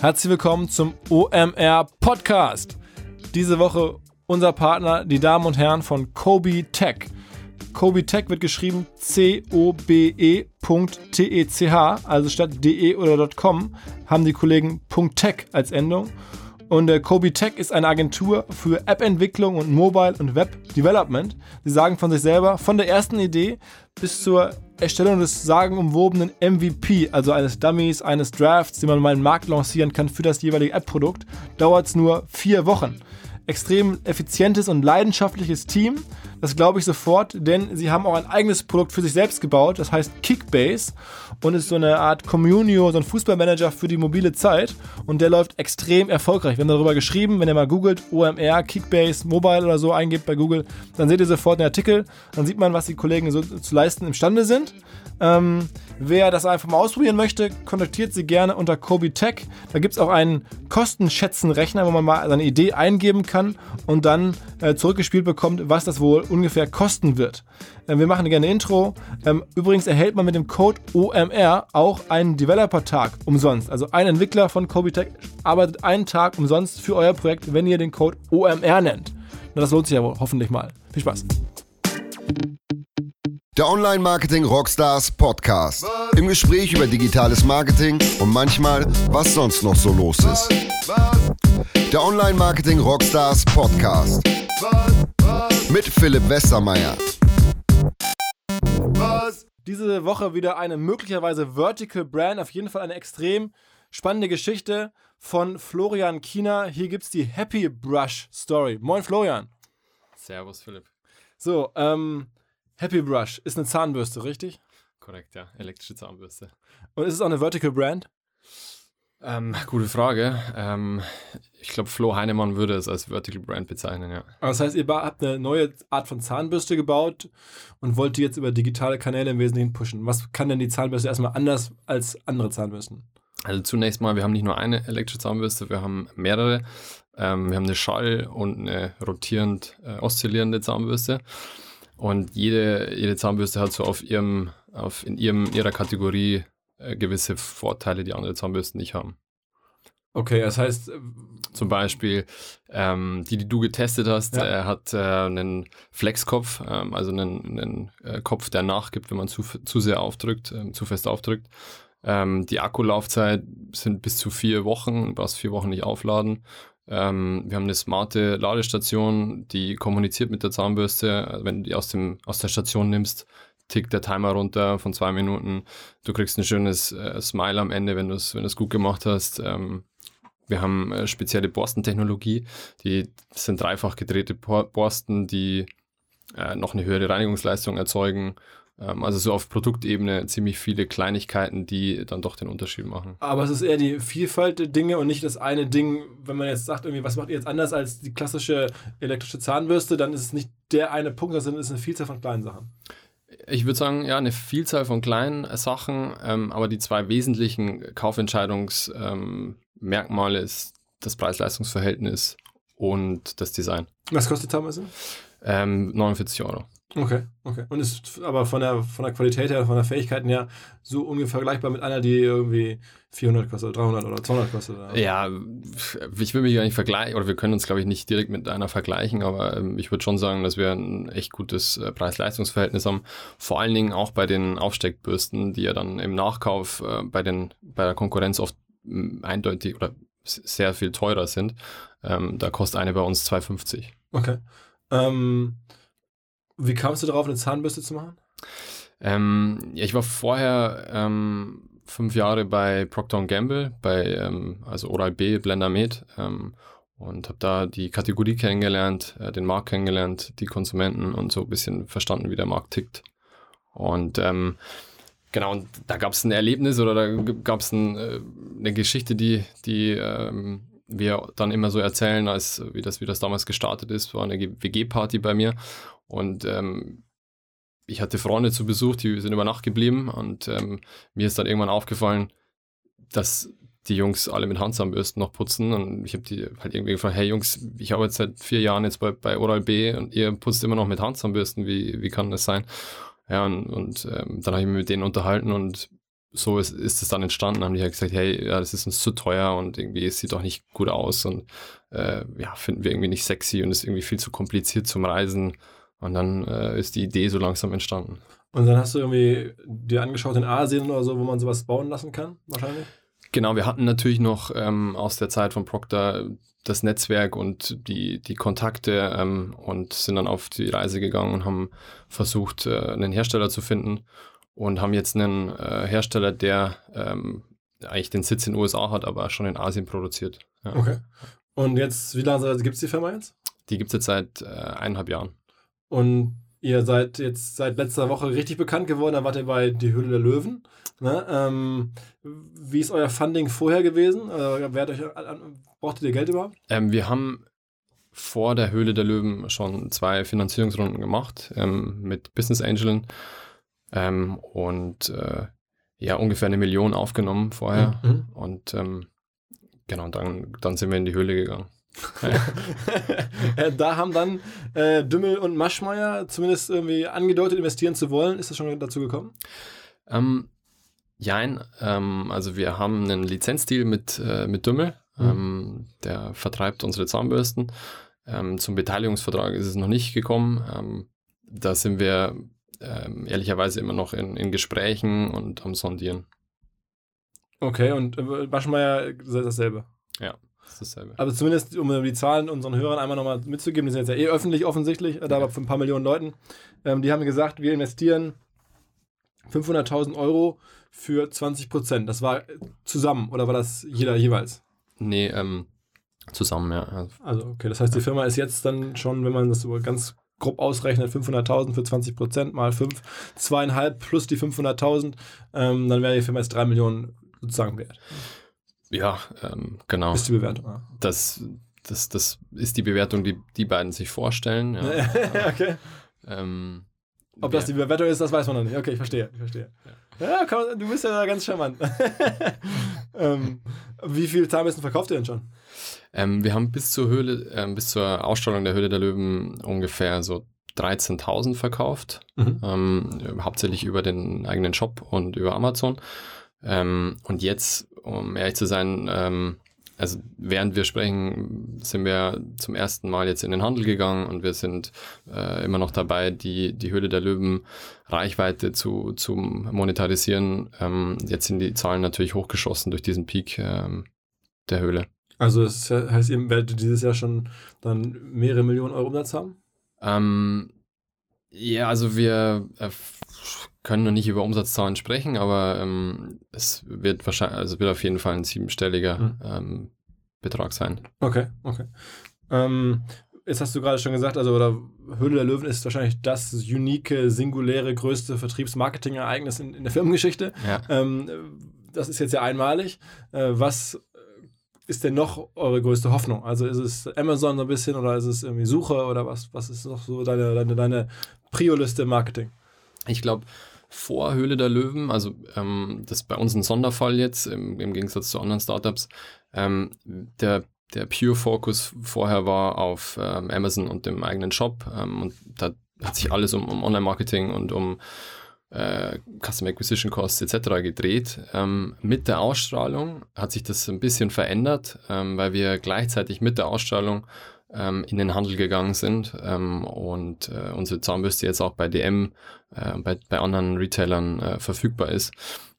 Herzlich willkommen zum OMR Podcast. Diese Woche unser Partner, die Damen und Herren von Kobe Tech. Kobe Tech wird geschrieben C-O-B-E.T-E-C-H, also statt de oder .com haben die Kollegen .tech als Endung. Und äh, Kobe Tech ist eine Agentur für App-Entwicklung und Mobile- und Web-Development. Sie sagen von sich selber, von der ersten Idee bis zur Erstellung des sagenumwobenen MVP, also eines Dummies, eines Drafts, den man mal im Markt lancieren kann für das jeweilige App-Produkt, dauert es nur vier Wochen extrem effizientes und leidenschaftliches Team. Das glaube ich sofort, denn sie haben auch ein eigenes Produkt für sich selbst gebaut, das heißt Kickbase und ist so eine Art Communio, so ein Fußballmanager für die mobile Zeit und der läuft extrem erfolgreich. Wir haben darüber geschrieben, wenn ihr mal googelt, OMR, Kickbase, Mobile oder so eingebt bei Google, dann seht ihr sofort den Artikel, dann sieht man, was die Kollegen so zu leisten imstande sind. Ähm, wer das einfach mal ausprobieren möchte, kontaktiert sie gerne unter Kobe Tech. Da gibt es auch einen Kostenschätzenrechner, wo man mal seine Idee eingeben kann und dann äh, zurückgespielt bekommt, was das wohl ungefähr kosten wird. Äh, wir machen gerne Intro. Ähm, übrigens erhält man mit dem Code OMR auch einen Developer-Tag umsonst. Also ein Entwickler von Kobe Tech arbeitet einen Tag umsonst für euer Projekt, wenn ihr den Code OMR nennt. Na, das lohnt sich ja wohl hoffentlich mal. Viel Spaß. Der Online Marketing Rockstars Podcast. Im Gespräch über digitales Marketing und manchmal, was sonst noch so los ist. Der Online Marketing Rockstars Podcast. Mit Philipp Westermeier. Diese Woche wieder eine möglicherweise Vertical Brand, auf jeden Fall eine extrem spannende Geschichte von Florian Kiener. Hier gibt es die Happy Brush Story. Moin Florian. Servus Philipp. So, ähm, Happy Brush ist eine Zahnbürste, richtig? Korrekt, ja. Elektrische Zahnbürste. Und ist es auch eine Vertical Brand? Ähm, gute Frage. Ähm, ich glaube, Flo Heinemann würde es als Vertical Brand bezeichnen, ja. Das heißt, ihr habt eine neue Art von Zahnbürste gebaut und wollt die jetzt über digitale Kanäle im Wesentlichen pushen. Was kann denn die Zahnbürste erstmal anders als andere Zahnbürsten? Also zunächst mal, wir haben nicht nur eine elektrische Zahnbürste, wir haben mehrere. Ähm, wir haben eine Schall- und eine rotierend äh, oszillierende Zahnbürste. Und jede, jede Zahnbürste hat so auf ihrem, auf in ihrem, ihrer Kategorie gewisse Vorteile, die andere Zahnbürsten nicht haben. Okay, das heißt. Äh, Zum Beispiel, ähm, die, die du getestet hast, ja. äh, hat äh, einen Flexkopf, ähm, also einen, einen äh, Kopf, der nachgibt, wenn man zu, zu sehr aufdrückt, ähm, zu fest aufdrückt. Ähm, die Akkulaufzeit sind bis zu vier Wochen, du brauchst vier Wochen nicht aufladen. Ähm, wir haben eine smarte Ladestation, die kommuniziert mit der Zahnbürste. Wenn du die aus, dem, aus der Station nimmst, tickt der Timer runter von zwei Minuten. Du kriegst ein schönes äh, Smile am Ende, wenn du es wenn gut gemacht hast. Ähm, wir haben äh, spezielle Borstentechnologie. Die sind dreifach gedrehte Borsten, die äh, noch eine höhere Reinigungsleistung erzeugen ähm, also so auf Produktebene ziemlich viele Kleinigkeiten, die dann doch den Unterschied machen. Aber es ist eher die Vielfalt der Dinge und nicht das eine Ding, wenn man jetzt sagt, irgendwie, was macht ihr jetzt anders als die klassische elektrische Zahnbürste, dann ist es nicht der eine Punkt, sondern es ist eine Vielzahl von kleinen Sachen. Ich würde sagen, ja, eine Vielzahl von kleinen Sachen, ähm, aber die zwei wesentlichen Kaufentscheidungsmerkmale ähm, ist das Preis-Leistungs-Verhältnis und das Design. Was kostet Zahnbürste? Ähm, 49 Euro. Okay, okay. Und ist aber von der, von der Qualität her, von der Fähigkeiten her so ungefähr vergleichbar mit einer, die irgendwie 400 kostet, 300 oder 200 kostet? Oder? Ja, ich will mich gar nicht vergleichen, oder wir können uns, glaube ich, nicht direkt mit einer vergleichen, aber ähm, ich würde schon sagen, dass wir ein echt gutes äh, Preis-Leistungs-Verhältnis haben. Vor allen Dingen auch bei den Aufsteckbürsten, die ja dann im Nachkauf äh, bei, den, bei der Konkurrenz oft eindeutig oder sehr viel teurer sind. Ähm, da kostet eine bei uns 2,50. Okay. Ähm, wie kamst du darauf, eine Zahnbürste zu machen? Ähm, ja, ich war vorher ähm, fünf Jahre bei Procter Gamble, bei ähm, also Oral-B, Blendermed ähm, und habe da die Kategorie kennengelernt, äh, den Markt kennengelernt, die Konsumenten und so ein bisschen verstanden, wie der Markt tickt. Und ähm, genau, und da gab es ein Erlebnis oder da gab es ein, äh, eine Geschichte, die, die ähm, wir dann immer so erzählen, als wie das, wie das damals gestartet ist, war eine WG-Party bei mir und ähm, ich hatte Freunde zu Besuch, die sind über Nacht geblieben und ähm, mir ist dann irgendwann aufgefallen, dass die Jungs alle mit Handzahnbürsten noch putzen und ich habe die halt irgendwie gefragt, hey Jungs, ich jetzt seit vier Jahren jetzt bei, bei Oral B und ihr putzt immer noch mit Handzahnbürsten, wie, wie kann das sein? Ja, und, und ähm, dann habe ich mich mit denen unterhalten und so ist, ist es dann entstanden, haben die halt gesagt, hey, ja, das ist uns zu teuer und irgendwie es sieht doch nicht gut aus und äh, ja, finden wir irgendwie nicht sexy und ist irgendwie viel zu kompliziert zum Reisen. Und dann äh, ist die Idee so langsam entstanden. Und dann hast du irgendwie dir angeschaut in Asien oder so, wo man sowas bauen lassen kann, wahrscheinlich? Genau, wir hatten natürlich noch ähm, aus der Zeit von Procter das Netzwerk und die, die Kontakte ähm, und sind dann auf die Reise gegangen und haben versucht, äh, einen Hersteller zu finden und haben jetzt einen äh, Hersteller, der ähm, eigentlich den Sitz in den USA hat, aber schon in Asien produziert. Ja. Okay. Und jetzt, wie lange gibt es die Firma jetzt? Die gibt es jetzt seit äh, eineinhalb Jahren. Und ihr seid jetzt seit letzter Woche richtig bekannt geworden, da wart ihr bei Die Höhle der Löwen. Ne? Ähm, wie ist euer Funding vorher gewesen? Äh, wer euch, brauchtet ihr Geld überhaupt? Ähm, wir haben vor der Höhle der Löwen schon zwei Finanzierungsrunden gemacht ähm, mit Business Angeln ähm, und äh, ja, ungefähr eine Million aufgenommen vorher. Mhm. Und ähm, genau, dann, dann sind wir in die Höhle gegangen. da haben dann äh, Dümmel und Maschmeyer zumindest irgendwie angedeutet, investieren zu wollen. Ist das schon dazu gekommen? Ähm, Jein, ähm, also wir haben einen Lizenzdeal mit, äh, mit Dümmel, mhm. ähm, der vertreibt unsere Zahnbürsten. Ähm, zum Beteiligungsvertrag ist es noch nicht gekommen. Ähm, da sind wir ähm, ehrlicherweise immer noch in, in Gesprächen und am Sondieren. Okay, und äh, Maschmeyer ist dasselbe? Ja. Dasselbe. Aber zumindest, um die Zahlen unseren Hörern einmal nochmal mitzugeben, die sind jetzt ja eh öffentlich offensichtlich, da ja. für ein paar Millionen Leuten. Ähm, die haben gesagt, wir investieren 500.000 Euro für 20 Prozent. Das war zusammen oder war das jeder jeweils? Nee, ähm, zusammen, ja. Also, okay, das heißt, die Firma ist jetzt dann schon, wenn man das so ganz grob ausrechnet, 500.000 für 20 Prozent mal 5, zweieinhalb plus die 500.000, ähm, dann wäre die Firma jetzt 3 Millionen sozusagen wert. Ja, ähm, genau. Ist die Bewertung. Ja. Das, das, das ist die Bewertung, die die beiden sich vorstellen. Ja. okay. Ähm, Ob das die Bewertung ist, das weiß man noch nicht. Okay, ich verstehe. Ich verstehe. Ja, man, du bist ja ganz charmant. ähm, wie viele Zahnbürsten verkauft ihr denn schon? Ähm, wir haben bis zur Höhle, ähm, bis zur Ausstrahlung der Höhle der Löwen ungefähr so 13.000 verkauft. Mhm. Ähm, hauptsächlich über den eigenen Shop und über Amazon. Ähm, und jetzt, um ehrlich zu sein, ähm, also während wir sprechen, sind wir zum ersten Mal jetzt in den Handel gegangen und wir sind äh, immer noch dabei, die, die Höhle der Löwen Reichweite zu, zu monetarisieren. Ähm, jetzt sind die Zahlen natürlich hochgeschossen durch diesen Peak ähm, der Höhle. Also das heißt, ihr werdet dieses Jahr schon dann mehrere Millionen Euro Umsatz haben? Ähm, ja, also wir äh, können noch nicht über Umsatzzahlen sprechen, aber ähm, es wird wahrscheinlich, also wird auf jeden Fall ein siebenstelliger mhm. ähm, Betrag sein. Okay, okay. Ähm, jetzt hast du gerade schon gesagt, also oder Höhle der Löwen ist wahrscheinlich das unique, singuläre, größte Vertriebsmarketing-Ereignis in, in, der Firmengeschichte. Ja. Ähm, das ist jetzt ja einmalig. Äh, was ist denn noch eure größte Hoffnung? Also ist es Amazon so ein bisschen oder ist es irgendwie Suche oder was, was ist noch so deine, deine, deine Prio-Liste im Marketing? Ich glaube, vor Höhle der Löwen, also ähm, das ist bei uns ein Sonderfall jetzt, im, im Gegensatz zu anderen Startups. Ähm, der, der Pure Focus vorher war auf ähm, Amazon und dem eigenen Shop ähm, und da hat sich alles um, um Online-Marketing und um äh, Customer Acquisition Costs etc. gedreht. Ähm, mit der Ausstrahlung hat sich das ein bisschen verändert, ähm, weil wir gleichzeitig mit der Ausstrahlung ähm, in den Handel gegangen sind ähm, und äh, unsere Zahnbürste jetzt auch bei DM, äh, bei, bei anderen Retailern äh, verfügbar ist.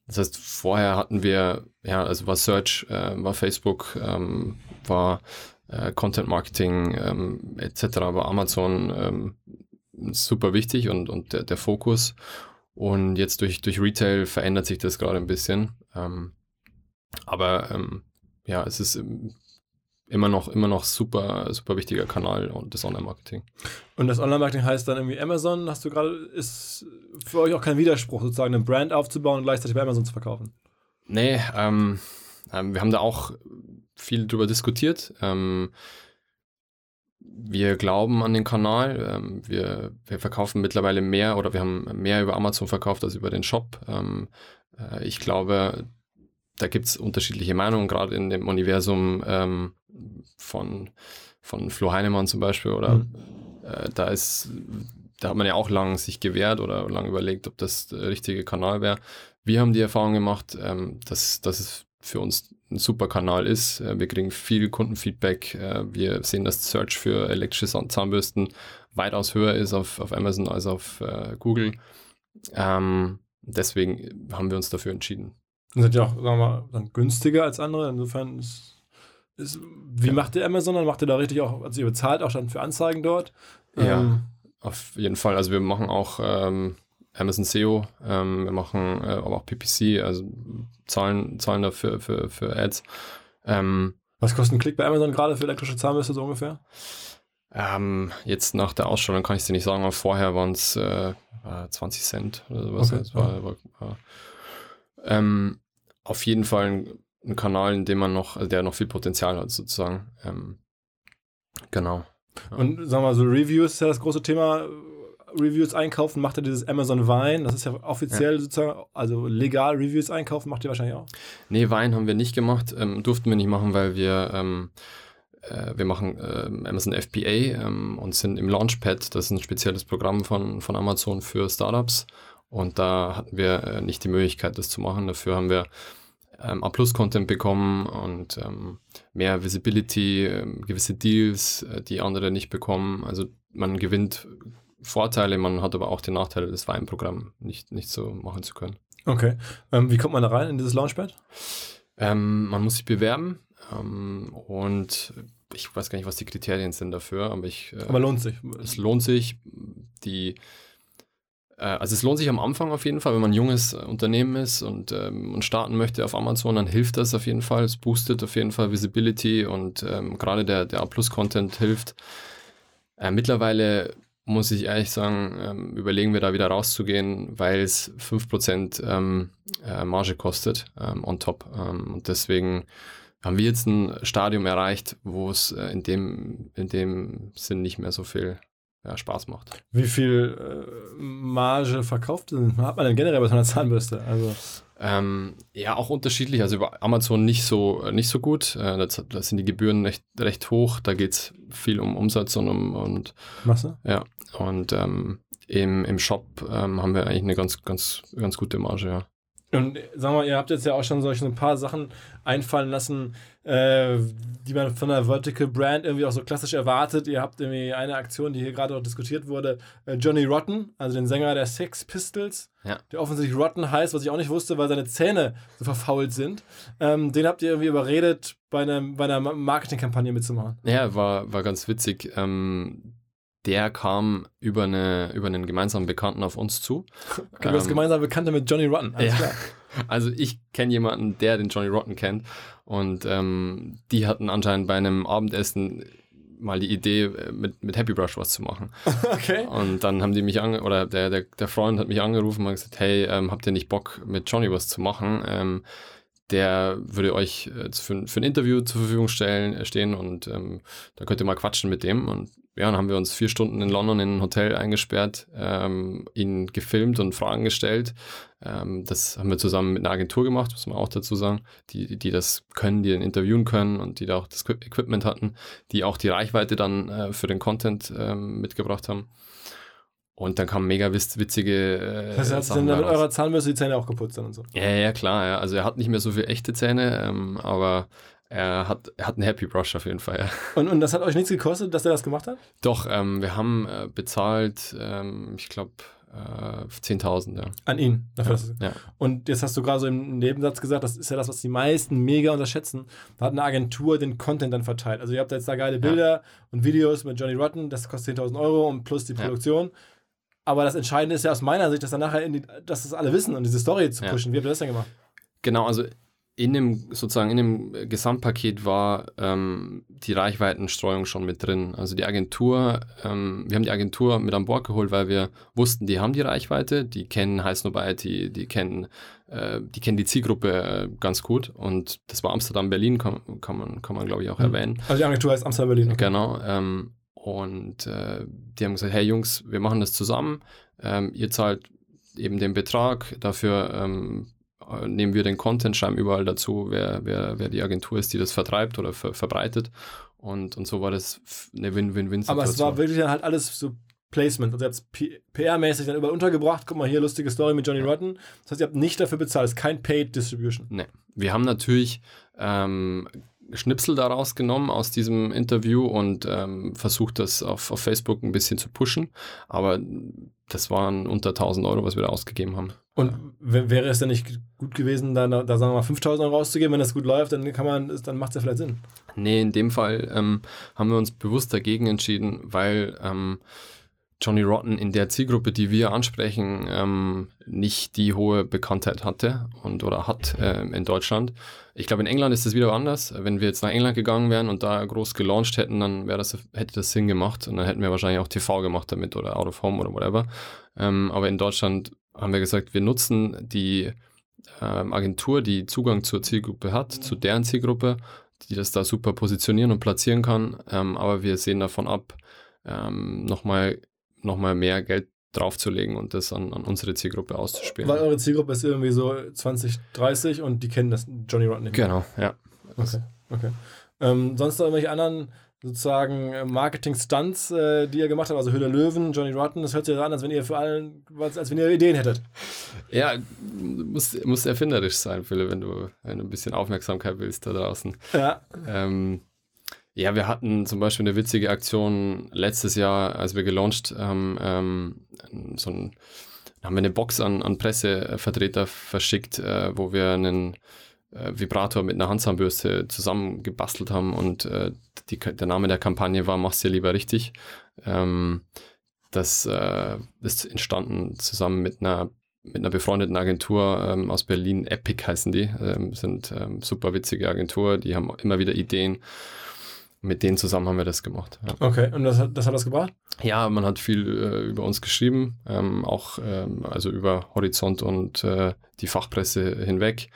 Das heißt, vorher hatten wir, ja, also war Search, äh, war Facebook, ähm, war äh, Content Marketing ähm, etc., war Amazon ähm, super wichtig und, und der, der Fokus. Und jetzt durch, durch Retail verändert sich das gerade ein bisschen. Ähm, aber ähm, ja, es ist immer noch, immer noch super, super wichtiger Kanal und das Online-Marketing. Und das Online-Marketing heißt dann irgendwie Amazon, hast du gerade, ist für euch auch kein Widerspruch, sozusagen eine Brand aufzubauen und gleichzeitig bei Amazon zu verkaufen? Nee, ähm, ähm, wir haben da auch viel drüber diskutiert. Ähm, wir glauben an den Kanal. Ähm, wir, wir verkaufen mittlerweile mehr oder wir haben mehr über Amazon verkauft als über den Shop. Ähm, äh, ich glaube, da gibt es unterschiedliche Meinungen, gerade in dem Universum ähm, von, von Flo Heinemann zum Beispiel. Oder mhm. äh, da ist da hat man ja auch lang sich gewehrt oder lang überlegt, ob das der richtige Kanal wäre. Wir haben die Erfahrung gemacht, ähm, dass, dass es für uns ein super Kanal ist. Äh, wir kriegen viel Kundenfeedback. Äh, wir sehen, dass Search für elektrische Zahnbürsten weitaus höher ist auf, auf Amazon als auf äh, Google. Ähm, deswegen haben wir uns dafür entschieden. Und sind ja auch, sagen wir mal, dann günstiger als andere. Insofern ist, ist wie ja. macht ihr Amazon? Dann macht ihr da richtig auch, also ihr bezahlt auch dann für Anzeigen dort. Ja, ähm, auf jeden Fall. Also wir machen auch ähm, Amazon SEO, ähm, wir machen äh, aber auch PPC, also zahlen, zahlen dafür für, für Ads. Ähm, Was kostet ein Klick bei Amazon gerade für elektrische Zahnbürste so ungefähr? Ähm, jetzt nach der Ausstellung kann ich es dir nicht sagen, aber vorher waren es äh, 20 Cent oder sowas. Okay. War, war, war, ähm, auf jeden Fall ein, ein, Kanal, in dem man noch, also der noch viel Potenzial hat, sozusagen. Ähm, genau. Ja. Und sagen wir mal so, Reviews ist ja das große Thema. Reviews einkaufen, macht ihr dieses Amazon Vine, das ist ja offiziell ja. sozusagen, also legal Reviews einkaufen, macht ihr wahrscheinlich auch? Nee, Vine haben wir nicht gemacht, ähm, durften wir nicht machen, weil wir ähm, äh, wir machen äh, Amazon FBA ähm, und sind im Launchpad, das ist ein spezielles Programm von, von Amazon für Startups. Und da hatten wir äh, nicht die Möglichkeit, das zu machen. Dafür haben wir ähm, A-Plus-Content bekommen und ähm, mehr Visibility, ähm, gewisse Deals, äh, die andere nicht bekommen. Also man gewinnt Vorteile, man hat aber auch den Nachteil, das Weinprogramm nicht, nicht so machen zu können. Okay. Ähm, wie kommt man da rein in dieses Launchpad? Ähm, man muss sich bewerben ähm, und ich weiß gar nicht, was die Kriterien sind dafür, aber ich. Äh, aber lohnt sich. Es lohnt sich. Die, also es lohnt sich am Anfang auf jeden Fall, wenn man ein junges Unternehmen ist und ähm, und starten möchte auf Amazon, dann hilft das auf jeden Fall. Es boostet auf jeden Fall Visibility und ähm, gerade der, der A-Plus-Content hilft. Äh, mittlerweile muss ich ehrlich sagen, ähm, überlegen wir da wieder rauszugehen, weil es 5% ähm, äh, Marge kostet ähm, on top. Ähm, und deswegen haben wir jetzt ein Stadium erreicht, wo es äh, in, dem, in dem Sinn nicht mehr so viel ja, Spaß macht. Wie viel äh, Marge verkauft hat man denn generell bei so einer Zahnbürste? Also ähm, ja, auch unterschiedlich. Also über Amazon nicht so, nicht so gut. Äh, da, sind die Gebühren recht, recht hoch. Da geht es viel um Umsatz und um und, Masse. Ja. Und ähm, im, im Shop ähm, haben wir eigentlich eine ganz, ganz, ganz gute Marge, ja. Und sagen wir, ihr habt jetzt ja auch schon solche ein paar Sachen einfallen lassen, äh, die man von der Vertical Brand irgendwie auch so klassisch erwartet. Ihr habt irgendwie eine Aktion, die hier gerade auch diskutiert wurde, äh, Johnny Rotten, also den Sänger der Sex Pistols, ja. der offensichtlich Rotten heißt, was ich auch nicht wusste, weil seine Zähne so verfault sind. Ähm, den habt ihr irgendwie überredet, bei, einem, bei einer Marketingkampagne mitzumachen. Ja, war, war ganz witzig. Ähm, der kam über, eine, über einen gemeinsamen Bekannten auf uns zu. Okay, ähm, du hast gemeinsame Bekannte mit Johnny Rotten, alles ja. klar. Also ich kenne jemanden, der den Johnny Rotten kennt und ähm, die hatten anscheinend bei einem Abendessen mal die Idee, äh, mit, mit Happy Brush was zu machen. Okay. Und dann haben die mich ange oder der, der, der Freund hat mich angerufen und gesagt, hey, ähm, habt ihr nicht Bock, mit Johnny was zu machen? Ähm, der würde euch äh, für, für ein Interview zur Verfügung stellen, äh, stehen und ähm, da könnt ihr mal quatschen mit dem. Und ja, dann haben wir uns vier Stunden in London in ein Hotel eingesperrt, ähm, ihn gefilmt und Fragen gestellt. Ähm, das haben wir zusammen mit einer Agentur gemacht, muss man auch dazu sagen, die, die das können, die ihn interviewen können und die da auch das Equipment hatten, die auch die Reichweite dann äh, für den Content ähm, mitgebracht haben. Und dann kamen mega witzige. Äh, das heißt, sind dann mit eurer Zahnbürste die Zähne auch geputzt und so. Ja, ja, klar. Ja. Also er hat nicht mehr so viele echte Zähne, ähm, aber er hat, er hat einen Happy Brush auf jeden Fall. Ja. Und, und das hat euch nichts gekostet, dass er das gemacht hat? Doch, ähm, wir haben äh, bezahlt, ähm, ich glaube, äh, 10.000, ja. An ihn. Dafür, ja, ja. Und jetzt hast du gerade so im Nebensatz gesagt, das ist ja das, was die meisten mega unterschätzen. Da hat eine Agentur den Content dann verteilt. Also ihr habt jetzt da geile Bilder ja. und Videos mit Johnny Rotten, das kostet 10.000 Euro und plus die Produktion. Aber das Entscheidende ist ja aus meiner Sicht, dass dann nachher, die, dass das alle wissen und diese Story zu pushen. Wie habt ihr das denn gemacht? Genau, also in dem sozusagen in dem Gesamtpaket war ähm, die Reichweitenstreuung schon mit drin. Also die Agentur, ähm, wir haben die Agentur mit an Bord geholt, weil wir wussten, die haben die Reichweite, die kennen High Snobiety, die kennen, äh, die kennen die Zielgruppe äh, ganz gut. Und das war Amsterdam, Berlin, kann, kann man, kann man glaube ich auch mhm. erwähnen. Also die Agentur heißt Amsterdam, Berlin. Okay. Genau. Ähm, und äh, die haben gesagt, hey Jungs, wir machen das zusammen. Ähm, ihr zahlt eben den Betrag, dafür ähm, äh, nehmen wir den Content, schreiben überall dazu, wer, wer, wer die Agentur ist, die das vertreibt oder ver verbreitet. Und, und so war das eine Win-Win-Win-Situation. Aber es war wirklich dann halt alles so Placement. Also ihr habt es PR-mäßig dann überall untergebracht. Guck mal hier, lustige Story mit Johnny Rotten. Das heißt, ihr habt nicht dafür bezahlt. Es ist kein Paid Distribution. Nee. Wir haben natürlich ähm, Schnipsel daraus genommen aus diesem Interview und ähm, versucht das auf, auf Facebook ein bisschen zu pushen. Aber das waren unter 1000 Euro, was wir da ausgegeben haben. Und wäre es denn nicht gut gewesen, da, da sagen wir mal 5000 Euro auszugeben, wenn das gut läuft, dann kann man, dann macht es ja vielleicht Sinn. Nee, in dem Fall ähm, haben wir uns bewusst dagegen entschieden, weil ähm, Johnny Rotten in der Zielgruppe, die wir ansprechen, ähm, nicht die hohe Bekanntheit hatte und oder hat äh, in Deutschland. Ich glaube, in England ist das wieder anders. Wenn wir jetzt nach England gegangen wären und da groß gelauncht hätten, dann wäre das, hätte das Sinn gemacht und dann hätten wir wahrscheinlich auch TV gemacht damit oder Out of Home oder whatever. Ähm, aber in Deutschland haben wir gesagt, wir nutzen die ähm, Agentur, die Zugang zur Zielgruppe hat, zu deren Zielgruppe, die das da super positionieren und platzieren kann. Ähm, aber wir sehen davon ab, ähm, nochmal nochmal mehr Geld draufzulegen und das an, an unsere Zielgruppe auszuspielen. Weil eure Zielgruppe ist irgendwie so 20, 30 und die kennen das Johnny Rotten nicht. Genau, ja. Okay, okay. Ähm, sonst noch irgendwelche anderen sozusagen äh, Marketing-Stunts, äh, die ihr gemacht habt, also Hülle Löwen, Johnny Rotten, das hört sich an, als wenn ihr für allen, als wenn ihr Ideen hättet. Ja, muss, muss erfinderisch sein, Philipp, wenn du, wenn du ein bisschen Aufmerksamkeit willst da draußen. Ja. Ähm, ja, wir hatten zum Beispiel eine witzige Aktion letztes Jahr, als wir gelauncht haben, ähm, so ein, haben wir eine Box an, an Pressevertreter verschickt, äh, wo wir einen äh, Vibrator mit einer Handzahnbürste zusammengebastelt haben und äh, die, der Name der Kampagne war Mach's dir lieber richtig. Ähm, das äh, ist entstanden zusammen mit einer mit einer befreundeten Agentur ähm, aus Berlin, Epic heißen die, ähm, sind ähm, super witzige Agentur, die haben immer wieder Ideen mit denen zusammen haben wir das gemacht. Ja. Okay, und das hat, das hat das gebracht? Ja, man hat viel äh, über uns geschrieben, ähm, auch ähm, also über Horizont und äh, die Fachpresse hinweg.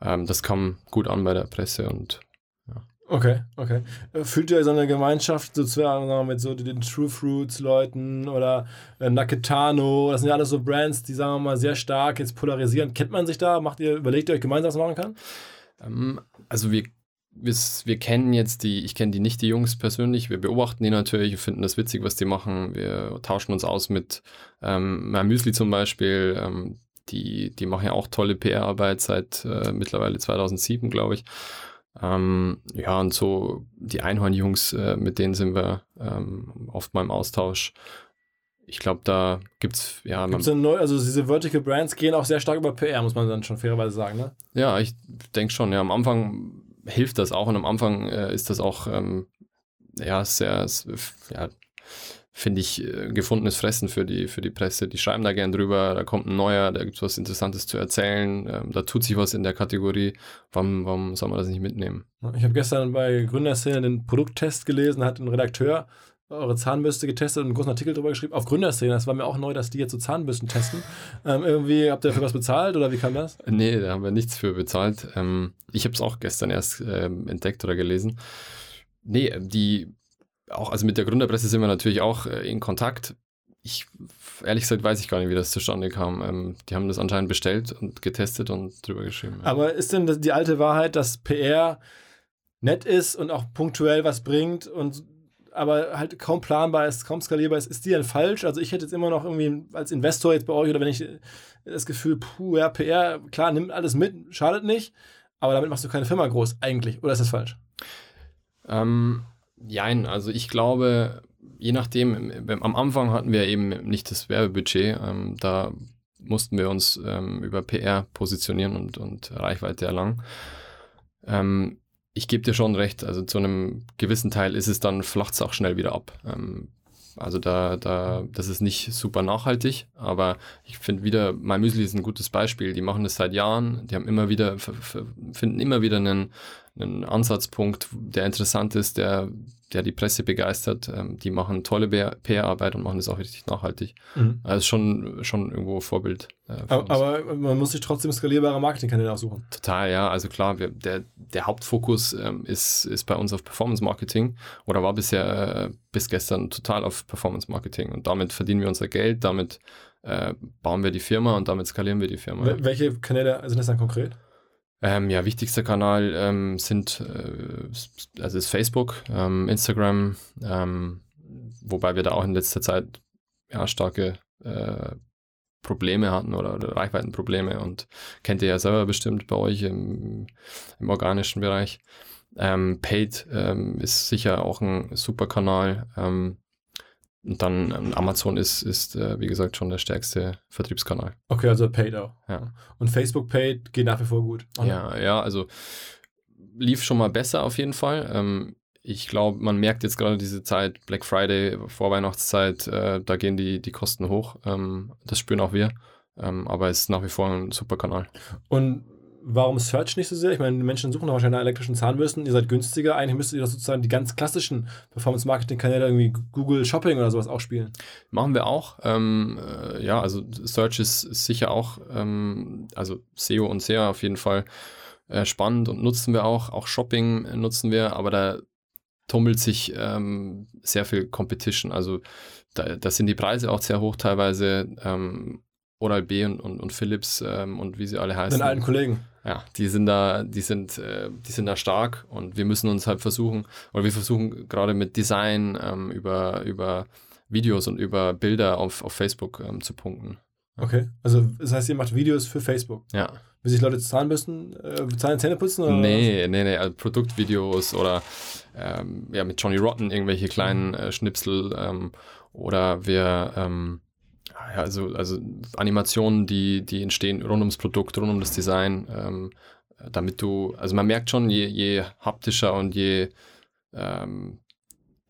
Ähm, das kam gut an bei der Presse und ja. Okay, okay. Äh, fühlt ihr so eine Gemeinschaft sozusagen mit so den True Fruits Leuten oder äh, Naketano? Das sind ja alles so Brands, die sagen wir mal sehr stark jetzt polarisieren. Kennt man sich da? Macht ihr, überlegt ihr euch gemeinsam, was man machen kann? Ähm, also wir wir, wir kennen jetzt die, ich kenne die nicht, die Jungs persönlich, wir beobachten die natürlich, wir finden das witzig, was die machen, wir tauschen uns aus mit ähm, Müsli zum Beispiel, ähm, die, die machen ja auch tolle PR-Arbeit seit äh, mittlerweile 2007, glaube ich. Ähm, ja, und so die Einhorn-Jungs, äh, mit denen sind wir ähm, oft mal im Austausch. Ich glaube, da gibt es, ja. Gibt's neu, also diese Vertical Brands gehen auch sehr stark über PR, muss man dann schon fairerweise sagen, ne? Ja, ich denke schon. Ja, am Anfang hilft das auch und am Anfang äh, ist das auch ähm, ja sehr, ja, finde ich, äh, gefundenes Fressen für die, für die Presse. Die schreiben da gern drüber, da kommt ein neuer, da gibt es was Interessantes zu erzählen, ähm, da tut sich was in der Kategorie. Warum, warum soll man das nicht mitnehmen? Ich habe gestern bei Gründerszene den Produkttest gelesen, hat ein Redakteur eure Zahnbürste getestet und einen großen Artikel darüber geschrieben. Auf Gründerszene, das war mir auch neu, dass die jetzt so Zahnbürsten testen. Ähm, irgendwie, habt ihr dafür was bezahlt oder wie kam das? Nee, da haben wir nichts für bezahlt. Ähm, ich habe es auch gestern erst ähm, entdeckt oder gelesen. Nee, die, auch, also mit der Gründerpresse sind wir natürlich auch äh, in Kontakt. Ich, ehrlich gesagt, weiß ich gar nicht, wie das zustande kam. Ähm, die haben das anscheinend bestellt und getestet und drüber geschrieben. Ja. Aber ist denn die alte Wahrheit, dass PR nett ist und auch punktuell was bringt und aber halt kaum planbar ist, kaum skalierbar ist, ist die dann falsch? Also ich hätte jetzt immer noch irgendwie als Investor jetzt bei euch oder wenn ich das Gefühl, puh, ja, PR, klar, nimmt alles mit, schadet nicht, aber damit machst du keine Firma groß eigentlich, oder ist das falsch? Ähm, jein, also ich glaube, je nachdem, am Anfang hatten wir eben nicht das Werbebudget, ähm, da mussten wir uns ähm, über PR positionieren und, und Reichweite erlangen. Ähm, ich gebe dir schon recht, also zu einem gewissen Teil ist es dann, flacht es auch schnell wieder ab. Ähm, also da, da, das ist nicht super nachhaltig, aber ich finde wieder, MyMüsli ist ein gutes Beispiel. Die machen das seit Jahren, die haben immer wieder, finden immer wieder einen, einen Ansatzpunkt, der interessant ist, der, der die Presse begeistert. Ähm, die machen tolle PR-Arbeit und machen das auch richtig nachhaltig. Mhm. Also schon, schon irgendwo Vorbild. Äh, aber, aber, man muss sich trotzdem skalierbare Marketingkanäle aussuchen. Total, ja. Also klar, wir, der, der Hauptfokus ähm, ist, ist bei uns auf Performance Marketing oder war bisher äh, bis gestern total auf Performance Marketing. Und damit verdienen wir unser Geld, damit äh, bauen wir die Firma und damit skalieren wir die Firma. Welche Kanäle sind das dann konkret? Ähm, ja, wichtigster Kanal ähm, sind äh, also ist Facebook, ähm, Instagram, ähm, wobei wir da auch in letzter Zeit ja, starke äh, Probleme hatten oder, oder Reichweitenprobleme und kennt ihr ja selber bestimmt bei euch im, im organischen Bereich. Ähm, Paid ähm, ist sicher auch ein super Kanal. Und dann ähm, Amazon ist, ist äh, wie gesagt, schon der stärkste Vertriebskanal. Okay, also Paid auch. Ja. Und Facebook Paid geht nach wie vor gut. Ja, ja, also lief schon mal besser auf jeden Fall. Ähm, ich glaube, man merkt jetzt gerade diese Zeit, Black Friday, Vorweihnachtszeit, äh, da gehen die, die Kosten hoch. Ähm, das spüren auch wir. Ähm, aber es ist nach wie vor ein super Kanal. Und warum Search nicht so sehr? Ich meine, Menschen suchen doch wahrscheinlich nach elektrischen Zahnbürsten. Ihr seid günstiger. Eigentlich müsstet ihr doch sozusagen die ganz klassischen Performance-Marketing-Kanäle, irgendwie Google Shopping oder sowas auch spielen. Machen wir auch. Ähm, äh, ja, also Search ist, ist sicher auch, ähm, also SEO und SEA auf jeden Fall äh, spannend und nutzen wir auch. Auch Shopping nutzen wir, aber da tummelt sich ähm, sehr viel Competition. Also da, da, sind die Preise auch sehr hoch teilweise. Ähm, Oral B und, und, und Philips ähm, und wie sie alle heißen. Den alten Kollegen. Ja, die sind da, die sind, äh, die sind da stark und wir müssen uns halt versuchen, oder wir versuchen gerade mit Design ähm, über, über Videos und über Bilder auf, auf Facebook ähm, zu punkten. Okay, also das heißt, ihr macht Videos für Facebook. Ja. Wie sich Leute Zahnbürsten, äh, Zahn Zähne putzen? Oder nee, nee, nee, also Produktvideos oder ähm, ja, mit Johnny Rotten irgendwelche kleinen äh, Schnipsel ähm, oder wir ähm, ja, also, also Animationen, die, die entstehen rund ums Produkt, rund um das Design, ähm, damit du, also man merkt schon, je, je haptischer und je ähm,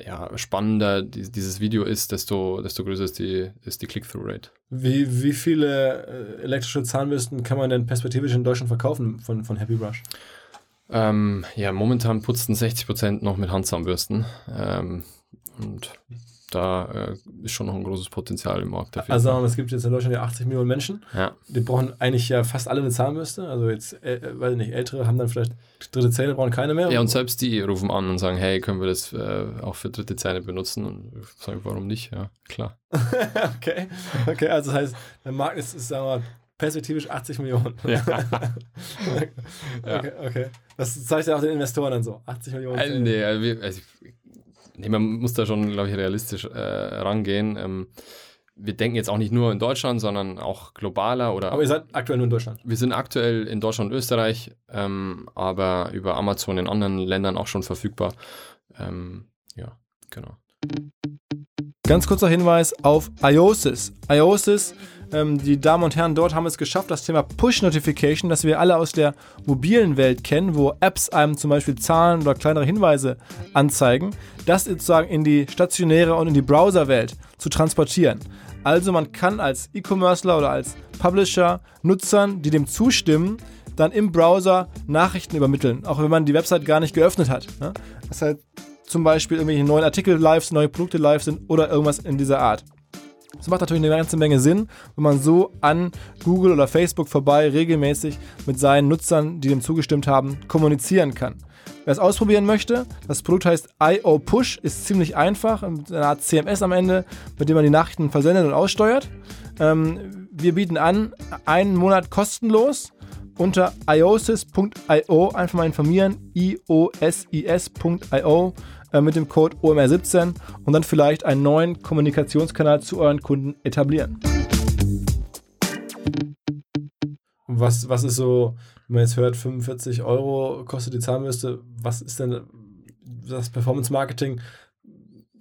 ja, spannender die, dieses Video ist, desto, desto größer ist die, ist die Click-Through-Rate. Wie, wie viele äh, elektrische Zahnbürsten kann man denn perspektivisch in Deutschland verkaufen von, von Happy Brush? Ähm, ja, momentan putzen 60% noch mit Handzahnbürsten. Ähm, und da äh, ist schon noch ein großes Potenzial im Markt. Dafür. Also es gibt jetzt in Deutschland ja 80 Millionen Menschen. Ja. Die brauchen eigentlich ja fast alle eine Zahnbürste. Also jetzt, äh, weiß ich nicht, Ältere haben dann vielleicht dritte Zähne, brauchen keine mehr. Ja, und selbst die rufen an und sagen, hey, können wir das äh, auch für dritte Zähne benutzen? Und ich sage, warum nicht? Ja, klar. okay. okay, also das heißt, der Markt ist, ist sagen wir mal, perspektivisch 80 Millionen. Ja. okay, okay. Das zeigt ja auch den Investoren dann so. 80 Millionen. Also, nee, also, nee, man muss da schon, glaube ich, realistisch äh, rangehen. Ähm, wir denken jetzt auch nicht nur in Deutschland, sondern auch globaler oder. Aber ihr seid aktuell nur in Deutschland? Wir sind aktuell in Deutschland und Österreich, ähm, aber über Amazon in anderen Ländern auch schon verfügbar. Ähm, ja, genau. Ganz kurzer Hinweis auf iOSIS. iOSIS ähm, die Damen und Herren dort haben es geschafft, das Thema Push-Notification, das wir alle aus der mobilen Welt kennen, wo Apps einem zum Beispiel Zahlen oder kleinere Hinweise anzeigen, das sozusagen in die stationäre und in die Browserwelt zu transportieren. Also man kann als E-Commercer oder als Publisher Nutzern, die dem zustimmen, dann im Browser Nachrichten übermitteln, auch wenn man die Website gar nicht geöffnet hat. Ne? Das heißt zum Beispiel irgendwelche neuen Artikel live, neue Produkte live sind oder irgendwas in dieser Art. Das macht natürlich eine ganze Menge Sinn, wenn man so an Google oder Facebook vorbei regelmäßig mit seinen Nutzern, die dem zugestimmt haben, kommunizieren kann. Wer es ausprobieren möchte, das Produkt heißt IO Push, ist ziemlich einfach, eine Art CMS am Ende, mit dem man die Nachrichten versendet und aussteuert. Ähm, wir bieten an, einen Monat kostenlos unter iosis.io einfach mal informieren, iosis.io äh, mit dem Code OMR17 und dann vielleicht einen neuen Kommunikationskanal zu euren Kunden etablieren. Was, was ist so, wenn man jetzt hört, 45 Euro kostet die Zahnbürste, was ist denn das Performance Marketing?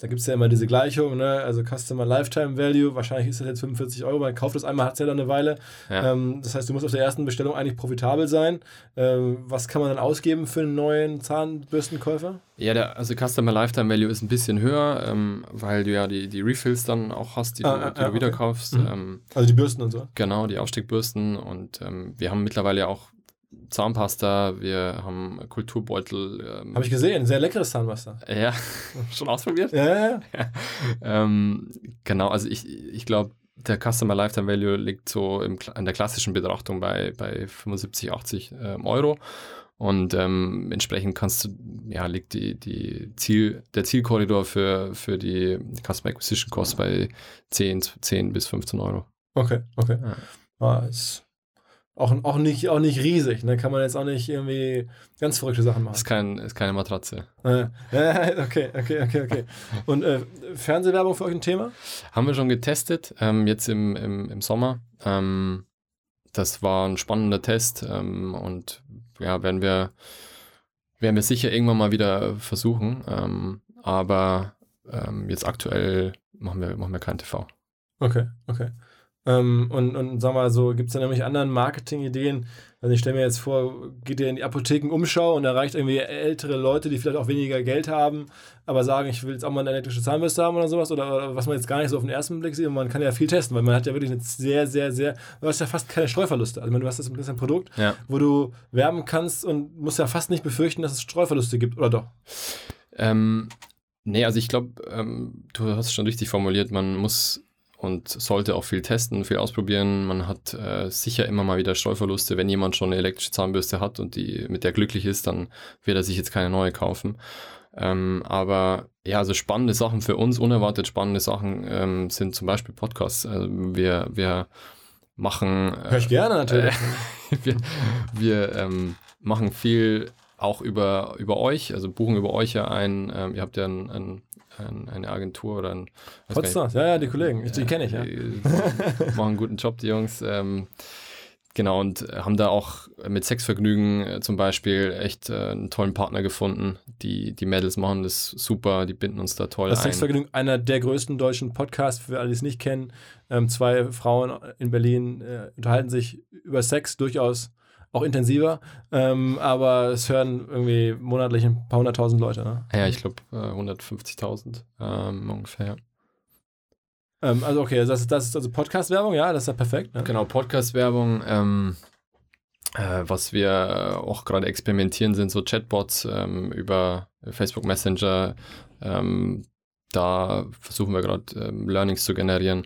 Da gibt es ja immer diese Gleichung, ne? also Customer Lifetime Value, wahrscheinlich ist das jetzt 45 Euro, man kauft das einmal, hat es ja dann eine Weile. Ja. Ähm, das heißt, du musst auf der ersten Bestellung eigentlich profitabel sein. Ähm, was kann man dann ausgeben für einen neuen Zahnbürstenkäufer? Ja, der, also Customer Lifetime Value ist ein bisschen höher, ähm, weil du ja die, die Refills dann auch hast, die, ah, du, die ah, du wieder kaufst. Mhm. Ähm, also die Bürsten und so? Genau, die Aufstiegbürsten und ähm, wir haben mittlerweile auch Zahnpasta, wir haben Kulturbeutel. Ähm, Habe ich gesehen, sehr leckeres Zahnpasta. Ja, schon ausprobiert? ja, ja. ja. ähm, genau, also ich, ich glaube, der Customer Lifetime Value liegt so im, in der klassischen Betrachtung bei, bei 75, 80 ähm, Euro. Und ähm, entsprechend kannst du, ja, liegt die, die Ziel, der Zielkorridor für, für die Customer Acquisition Cost bei 10, 10 bis 15 Euro. Okay, okay. Ja. Ah, ist Auch, auch, nicht, auch nicht riesig. Ne? Kann man jetzt auch nicht irgendwie ganz verrückte Sachen machen. Ist, kein, ist keine Matratze. Äh, okay, okay, okay, okay. Und äh, Fernsehwerbung für euch ein Thema? Haben wir schon getestet, ähm, jetzt im, im, im Sommer. Ähm, das war ein spannender Test ähm, und ja, werden wir, werden wir sicher irgendwann mal wieder versuchen. Ähm, aber ähm, jetzt aktuell machen wir, machen wir kein TV. Okay, okay. Ähm, und, und sag mal so, gibt es da nämlich anderen Marketing-Ideen? Also ich stelle mir jetzt vor, geht ihr in die Apotheken-Umschau und erreicht irgendwie ältere Leute, die vielleicht auch weniger Geld haben, aber sagen, ich will jetzt auch mal eine elektrische Zahnbürste haben oder sowas, oder, oder, was man jetzt gar nicht so auf den ersten Blick sieht, und man kann ja viel testen, weil man hat ja wirklich eine sehr, sehr, sehr, du hast ja fast keine Streuverluste. Also du hast das ein Produkt, Ja. wo du werben kannst und musst ja fast nicht befürchten, dass es Streuverluste gibt, oder doch? Ähm, nee, also ich glaube, ähm, du hast es schon richtig formuliert, man muss und sollte auch viel testen, viel ausprobieren. Man hat äh, sicher immer mal wieder Streuverluste. Wenn jemand schon eine elektrische Zahnbürste hat und die mit der glücklich ist, dann wird er sich jetzt keine neue kaufen. Ähm, aber ja, also spannende Sachen für uns, unerwartet spannende Sachen ähm, sind zum Beispiel Podcasts. Also wir, wir machen. Hör ich gerne natürlich. wir wir ähm, machen viel auch über, über euch, also buchen über euch ja ein. Ähm, ihr habt ja ein, ein, ein, eine Agentur oder ein. Podstars, ja, ja, die Kollegen, die kenne ich, ja. die machen einen guten Job, die Jungs. Ähm, genau, und haben da auch mit Sexvergnügen äh, zum Beispiel echt äh, einen tollen Partner gefunden. Die, die Mädels machen das super, die binden uns da toll Das ein. Sexvergnügen, einer der größten deutschen Podcasts, für alle, die es nicht kennen. Ähm, zwei Frauen in Berlin äh, unterhalten sich über Sex durchaus auch intensiver, ähm, aber es hören irgendwie monatlich ein paar hunderttausend Leute. Ne? Ja, ich glaube äh, 150.000 ähm, ungefähr. Ähm, also okay, das ist, das ist also Podcast-Werbung, ja, das ist ja perfekt. Ne? Genau, Podcast-Werbung. Ähm, äh, was wir auch gerade experimentieren, sind so Chatbots ähm, über Facebook Messenger. Ähm, da versuchen wir gerade Learnings zu generieren.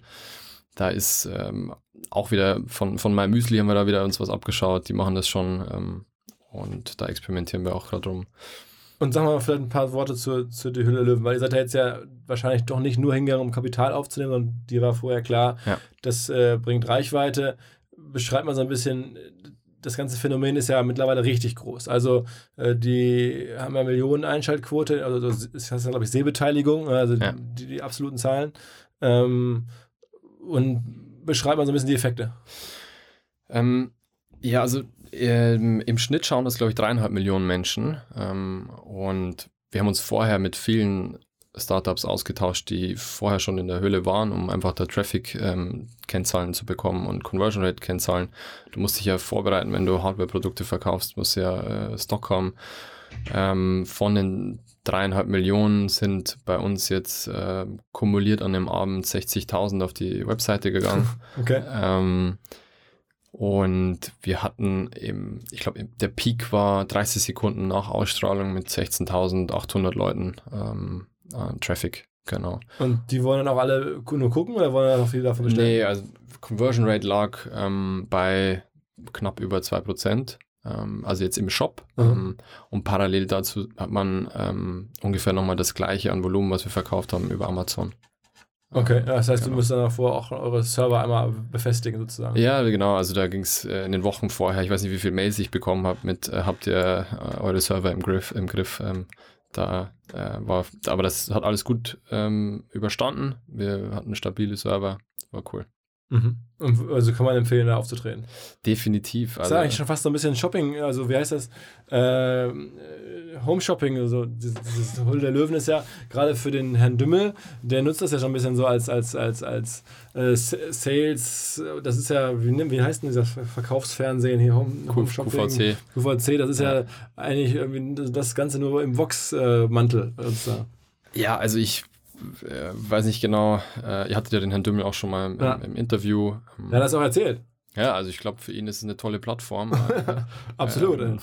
Da ist ähm, auch wieder von, von MyMüsli haben wir da wieder uns was abgeschaut. Die machen das schon ähm, und da experimentieren wir auch gerade rum. Und sagen wir mal vielleicht ein paar Worte zur, zur Die Hülle der Löwen, weil ihr seid ja jetzt ja wahrscheinlich doch nicht nur hingegangen, um Kapital aufzunehmen, sondern dir war vorher klar, Ja. das äh, bringt Reichweite. Beschreibt mal so ein bisschen, das ganze Phänomen ist ja mittlerweile richtig groß. Also äh, die haben ja Millionen Einschaltquote, also das ist ja, glaube ich, Sehbeteiligung, also Ja. die, die absoluten Zahlen. Ähm, und beschreibt mal so ein bisschen die Effekte. Ähm, ja, also ähm, im Schnitt schauen das, glaube ich, dreieinhalb Millionen Menschen. Ähm, und wir haben uns vorher mit vielen Startups ausgetauscht, die vorher schon in der Höhle waren, um einfach da Traffic-Kennzahlen zu bekommen und Conversion Rate-Kennzahlen. Du musst dich ja vorbereiten, wenn du Hardware-Produkte verkaufst, musst ja äh, Stock haben. Ähm, von den dreieinhalb Millionen sind bei uns jetzt äh, kumuliert an dem Abend 60.000 auf die Webseite gegangen. Okay. Ähm, und wir hatten im, ich glaube, der Peak war 30 Sekunden nach Ausstrahlung mit 16.800 Leuten ähm, an Traffic, genau. Und die wollen dann auch alle nur gucken oder wollen dann auch viele davon bestellen? Nee, also Conversion Rate lag ähm, bei knapp über 2%. Ähm, also jetzt im Shop. Mhm. Und parallel dazu hat man ähm, ungefähr nochmal das gleiche an Volumen, was wir verkauft haben über Amazon. Okay, das heißt, Genau. du müsst dann davor auch eure Server einmal befestigen sozusagen. Ja, genau. Also da ging es äh, in den Wochen vorher, ich weiß nicht, wie viele Mails ich bekommen habe mit, äh, habt ihr äh, eure Server im Griff, im Griff. Ähm, da äh, war, aber das hat alles gut ähm, überstanden. Wir hatten stabile Server, war cool. Mhm. Und also kann man empfehlen, da aufzutreten. Definitiv. Das ist ja eigentlich schon fast so ein bisschen Shopping, also wie heißt das? Ähm, äh, Home Shopping, also dieses, dieses Hülle der Löwen ist ja gerade für den Herrn Dümmel, der nutzt das ja schon ein bisschen so als, als, als, als äh, Sales, das ist ja, wie, wie heißt denn dieser Verkaufsfernsehen hier, Home, Home Shopping? QVC. QVC, das ist ja, eigentlich irgendwie das Ganze nur im Vox-Mantel. sozusagen. Ja, also ich äh, weiß nicht genau, äh, ihr hattet ja den Herrn Dümmel auch schon mal im, Ja. im Interview. Ähm, hat das auch erzählt. ja, also ich glaube, für ihn ist es eine tolle Plattform. Absolut. Ähm,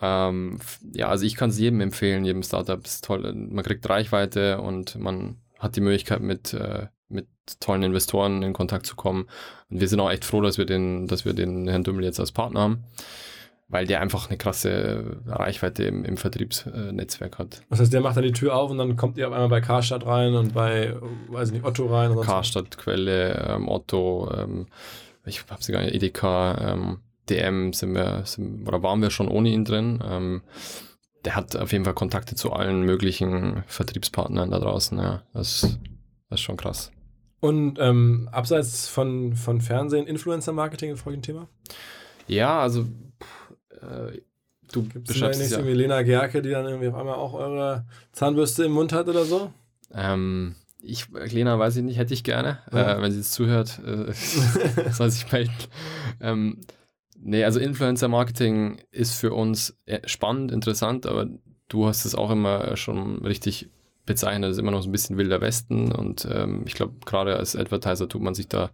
Ähm, ja, also ich kann es jedem empfehlen, jedem Startup ist toll. Man kriegt Reichweite und man hat die Möglichkeit, mit, äh, mit tollen Investoren in Kontakt zu kommen. Und wir sind auch echt froh, dass wir den, dass wir den Herrn Dümmel jetzt als Partner haben, weil der einfach eine krasse Reichweite im, im Vertriebsnetzwerk hat. Das heißt, der macht dann die Tür auf und dann kommt ihr auf einmal bei Karstadt rein und bei, weiß ich nicht, Otto rein. Sonst- Karstadt, Quelle, ähm, Otto, ähm, ich habe sie gar nicht, Edeka, ähm, DM sind wir, sind, oder waren wir schon ohne ihn drin. Ähm, der hat auf jeden Fall Kontakte zu allen möglichen Vertriebspartnern da draußen. Ja, das, das ist schon krass. Und ähm, abseits von, von Fernsehen, Influencer-Marketing ist ein Thema? Ja, also äh, du Gibt's beschreibst nicht ja. irgendwie Lena Gerke, die dann irgendwie auf einmal auch eure Zahnbürste im Mund hat oder so? Ähm, ich, Lena, weiß ich nicht, hätte ich gerne. Ja. Äh, wenn sie es zuhört, äh, soll sich melden. Ähm, nee, also Influencer-Marketing ist für uns äh, spannend, interessant, aber du hast es auch immer schon richtig bezeichnet, das ist immer noch so ein bisschen wilder Westen und ähm, ich glaube, gerade als Advertiser tut man sich da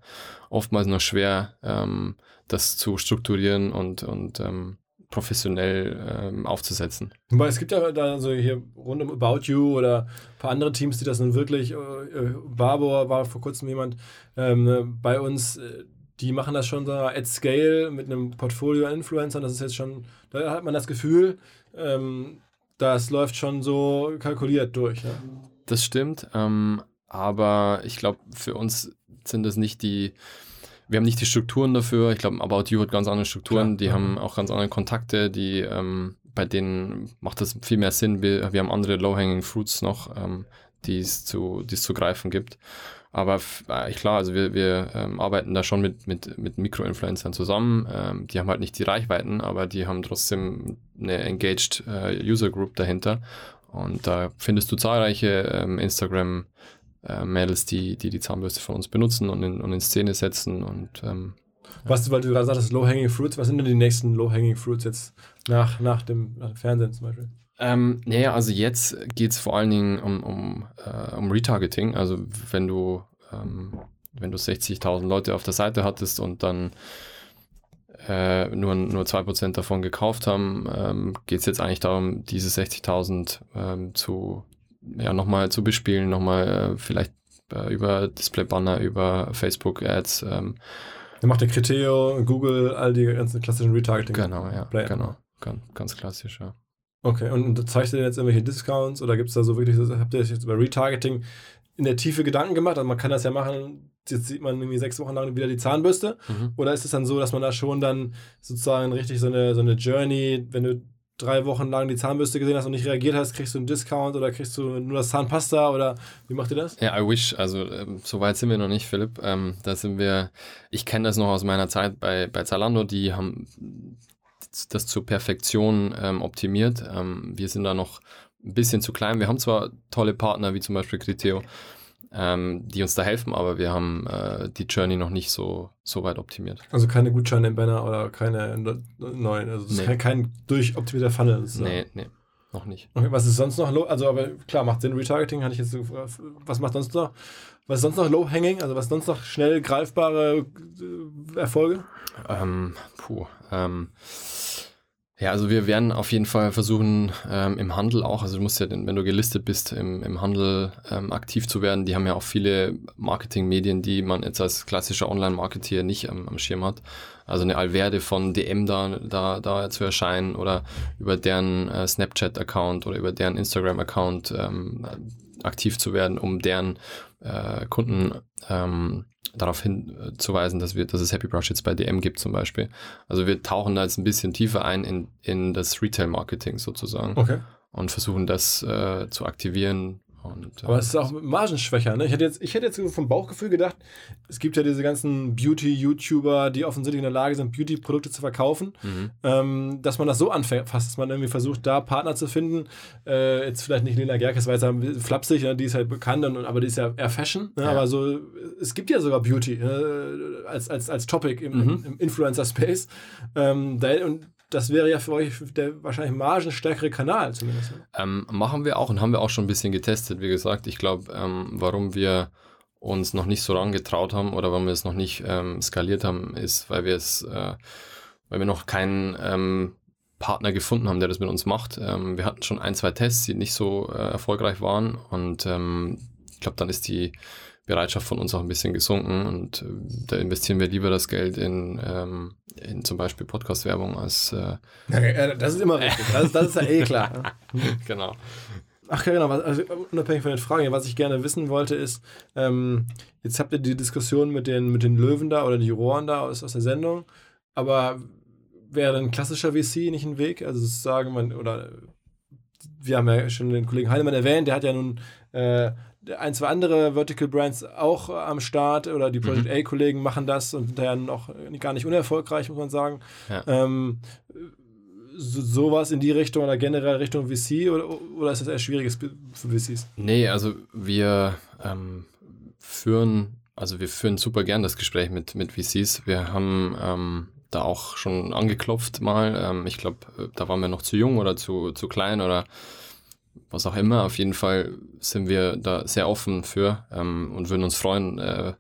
oftmals noch schwer, ähm, das zu strukturieren und, und ähm, professionell ähm, aufzusetzen. Weil es gibt ja da so hier rund um About You oder ein paar andere Teams, die das nun wirklich, äh, äh Barbour war vor kurzem jemand ähm, bei uns, äh, die machen das schon so at scale mit einem Portfolio an Influencern. Das ist jetzt schon, da hat man das Gefühl, ähm, das läuft schon so kalkuliert durch. Ja. Das stimmt, ähm, aber ich glaube, für uns sind das nicht die wir haben nicht die Strukturen dafür. Ich glaube, About You hat ganz andere Strukturen. Klar, die ja. haben auch ganz andere Kontakte, die ähm, bei denen macht das viel mehr Sinn. Wir, wir haben andere Low-Hanging Fruits noch, ähm, die es zu, die es zu greifen gibt. Aber äh, klar, also wir, wir ähm, arbeiten da schon mit, mit, mit Mikro-Influencern zusammen. Ähm, die haben halt nicht die Reichweiten, aber die haben trotzdem eine engaged äh, User Group dahinter. Und da findest du zahlreiche ähm, Instagram- äh, Mädels, die, die die Zahnbürste von uns benutzen und in, und in Szene setzen und ähm, was, weil du gerade sagst, Low-Hanging Fruits, was sind denn die nächsten Low-Hanging Fruits jetzt nach, nach, dem, nach dem Fernsehen zum Beispiel? Ähm, naja, also jetzt geht es vor allen Dingen um, um, äh, um Retargeting. Also wenn du, ähm, wenn du 60.000 Leute auf der Seite hattest und dann äh, nur, nur 2% davon gekauft haben, ähm, geht es jetzt eigentlich darum, diese 60.000 ähm, zu ja, nochmal zu bespielen, nochmal äh, vielleicht äh, über Display-Banner, über Facebook-Ads. Ähm. Dann macht der Criteo, Google, all die ganzen klassischen Retargeting. Genau, ja, Play genau. Ganz, ganz klassisch, ja. Okay, und zeigt ihr jetzt irgendwelche Discounts oder gibt es da so wirklich, habt ihr euch jetzt über Retargeting in der Tiefe Gedanken gemacht? Also man kann das ja machen, jetzt sieht man irgendwie sechs Wochen lang wieder die Zahnbürste. Mhm. Oder ist es dann so, dass man da schon dann sozusagen richtig so eine, so eine Journey, wenn du drei Wochen lang die Zahnbürste gesehen hast und nicht reagiert hast, kriegst du einen Discount oder kriegst du nur das Zahnpasta oder wie macht ihr das? Ja, I wish. Also ähm, so weit sind wir noch nicht, Philipp. Ähm, da sind wir, ich kenne das noch aus meiner Zeit bei, bei Zalando, die haben das zur Perfektion ähm, optimiert. Ähm, wir sind da noch ein bisschen zu klein. Wir haben zwar tolle Partner wie zum Beispiel Criteo, ähm, die uns da helfen, aber wir haben äh, die Journey noch nicht so, so weit optimiert. Also keine Gutscheine im Banner oder keine neuen, also nee. ist kein, kein durchoptimierter Funnel. Sozusagen. Nee, nee, noch nicht. Okay, was ist sonst noch low? Also, aber klar, macht Sinn, Retargeting, hatte ich jetzt was macht sonst noch? Was ist sonst noch low-hanging? Also, was sonst noch schnell greifbare äh, Erfolge? Ähm, puh, ähm, ja, also wir werden auf jeden Fall versuchen, ähm, im Handel auch, also du musst ja, wenn du gelistet bist, im, im Handel ähm, aktiv zu werden. Die haben ja auch viele Marketingmedien, die man jetzt als klassischer Online-Marketeer nicht am, am Schirm hat. Also eine Alverde von DM da, da, da zu erscheinen oder über deren äh, Snapchat-Account oder über deren Instagram-Account ähm, aktiv zu werden, um deren äh, Kunden ähm, darauf hinzuweisen, dass wir, dass es Happy Brush jetzt bei DM gibt zum Beispiel. Also wir tauchen da jetzt ein bisschen tiefer ein in, in das Retail-Marketing sozusagen. Okay. Und versuchen das äh, zu aktivieren, und, Aber es ist auch margenschwächer. Ne? Ich, hätte jetzt, ich hätte jetzt vom Bauchgefühl gedacht, es gibt ja diese ganzen Beauty-YouTuber, die offensichtlich in der Lage sind, Beauty-Produkte zu verkaufen, mhm. ähm, dass man das so anfasst, dass man irgendwie versucht, da Partner zu finden. Äh, jetzt vielleicht nicht Lena Gerkes, weil es flapsig, ne? die ist halt bekannt, und, aber die ist ja eher Fashion. Ne? Ja. Aber so, es gibt ja sogar Beauty äh, als, als, als Topic im, mhm. im Influencer-Space. Ähm, und das wäre ja für euch der wahrscheinlich margenstärkere Kanal zumindest. Ne? Ähm, machen wir auch und haben wir auch schon ein bisschen getestet, wie gesagt. Ich glaube, ähm, warum wir uns noch nicht so rangetraut haben oder warum wir es noch nicht ähm, skaliert haben, ist, weil wir es, äh, weil wir noch keinen ähm, Partner gefunden haben, der das mit uns macht. Ähm, wir hatten schon ein, zwei Tests, die nicht so äh, erfolgreich waren und ähm, ich glaube, dann ist die Bereitschaft von uns auch ein bisschen gesunken und äh, da investieren wir lieber das Geld in, ähm, in zum Beispiel Podcast-Werbung als. Äh ja, das ist immer richtig. Das, das ist ja eh klar. genau. Ach ja, genau. Also unabhängig von den Fragen, was ich gerne wissen wollte, ist, ähm, jetzt habt ihr die Diskussion mit den, mit den Löwen da oder die Juroren da aus, aus der Sendung, aber wäre ein klassischer VC nicht ein Weg? Also sozusagen, man, oder wir haben ja schon den Kollegen Heinemann erwähnt, der hat ja nun äh, ein, zwei andere Vertical Brands auch am Start oder die Project mhm. A-Kollegen machen das und sind ja noch gar nicht unerfolgreich, muss man sagen. Ja. Ähm, so, sowas in die Richtung oder generell Richtung VC oder, oder ist das eher schwieriges für VCs? Nee, also wir ähm, führen, also wir führen super gern das Gespräch mit, mit VCs. Wir haben ähm, da auch schon angeklopft mal. Ähm, ich glaube, da waren wir noch zu jung oder zu, zu klein oder was auch immer. Auf jeden Fall sind wir da sehr offen für ähm, und würden uns freuen, äh,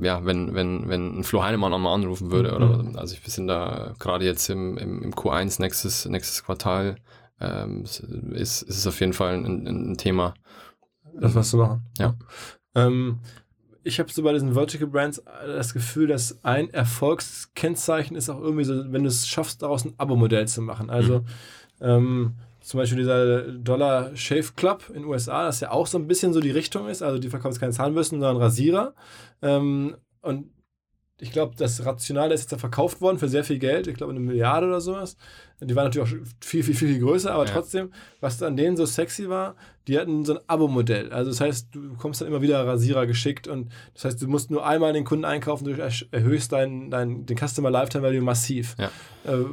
ja, wenn, wenn, wenn ein Flo Heinemann einmal anrufen würde. Mhm. Oder, also wir sind da gerade jetzt im, im, im, Q1 nächstes, nächstes Quartal ähm, ist, ist es auf jeden Fall ein, ein Thema. Das was zu machen. Ja. Ähm, ich habe so bei diesen Vertical Brands das Gefühl, dass ein Erfolgskennzeichen ist auch irgendwie so, wenn du es schaffst, daraus ein Abo-Modell zu machen. Also mhm. ähm, zum Beispiel dieser Dollar Shave Club in den USA, das ja auch so ein bisschen so die Richtung ist. Also die verkaufen keine Zahnbürsten, sondern Rasierer. Ähm, und ich glaube, das Rationale ist jetzt da verkauft worden für sehr viel Geld. Ich glaube, eine Milliarde oder sowas. Die waren natürlich auch viel, viel, viel größer, aber ja. trotzdem, was an denen so sexy war, die hatten so ein Abo-Modell. Also, das heißt, du bekommst dann immer wieder Rasierer geschickt und das heißt, du musst nur einmal den Kunden einkaufen, du erhöhst dein, dein, den Customer Lifetime Value massiv. Ja. Äh,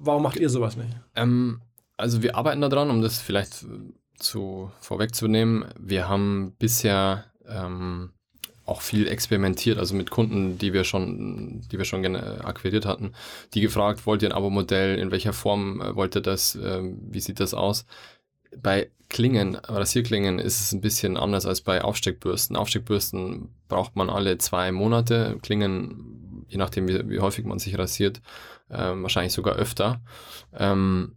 warum macht ihr sowas nicht? Ähm, also wir arbeiten daran, um das vielleicht zu vorwegzunehmen. Wir haben bisher ähm, auch viel experimentiert, also mit Kunden, die wir schon, die wir schon akquiriert hatten, die gefragt, wollt ihr ein Abo-Modell, in welcher Form äh, wollt ihr das, äh, wie sieht das aus? Bei Klingen, Rasierklingen ist es ein bisschen anders als bei Aufsteckbürsten. Aufsteckbürsten braucht man alle zwei Monate, Klingen, je nachdem wie, wie häufig man sich rasiert, äh, wahrscheinlich sogar öfter. Ähm,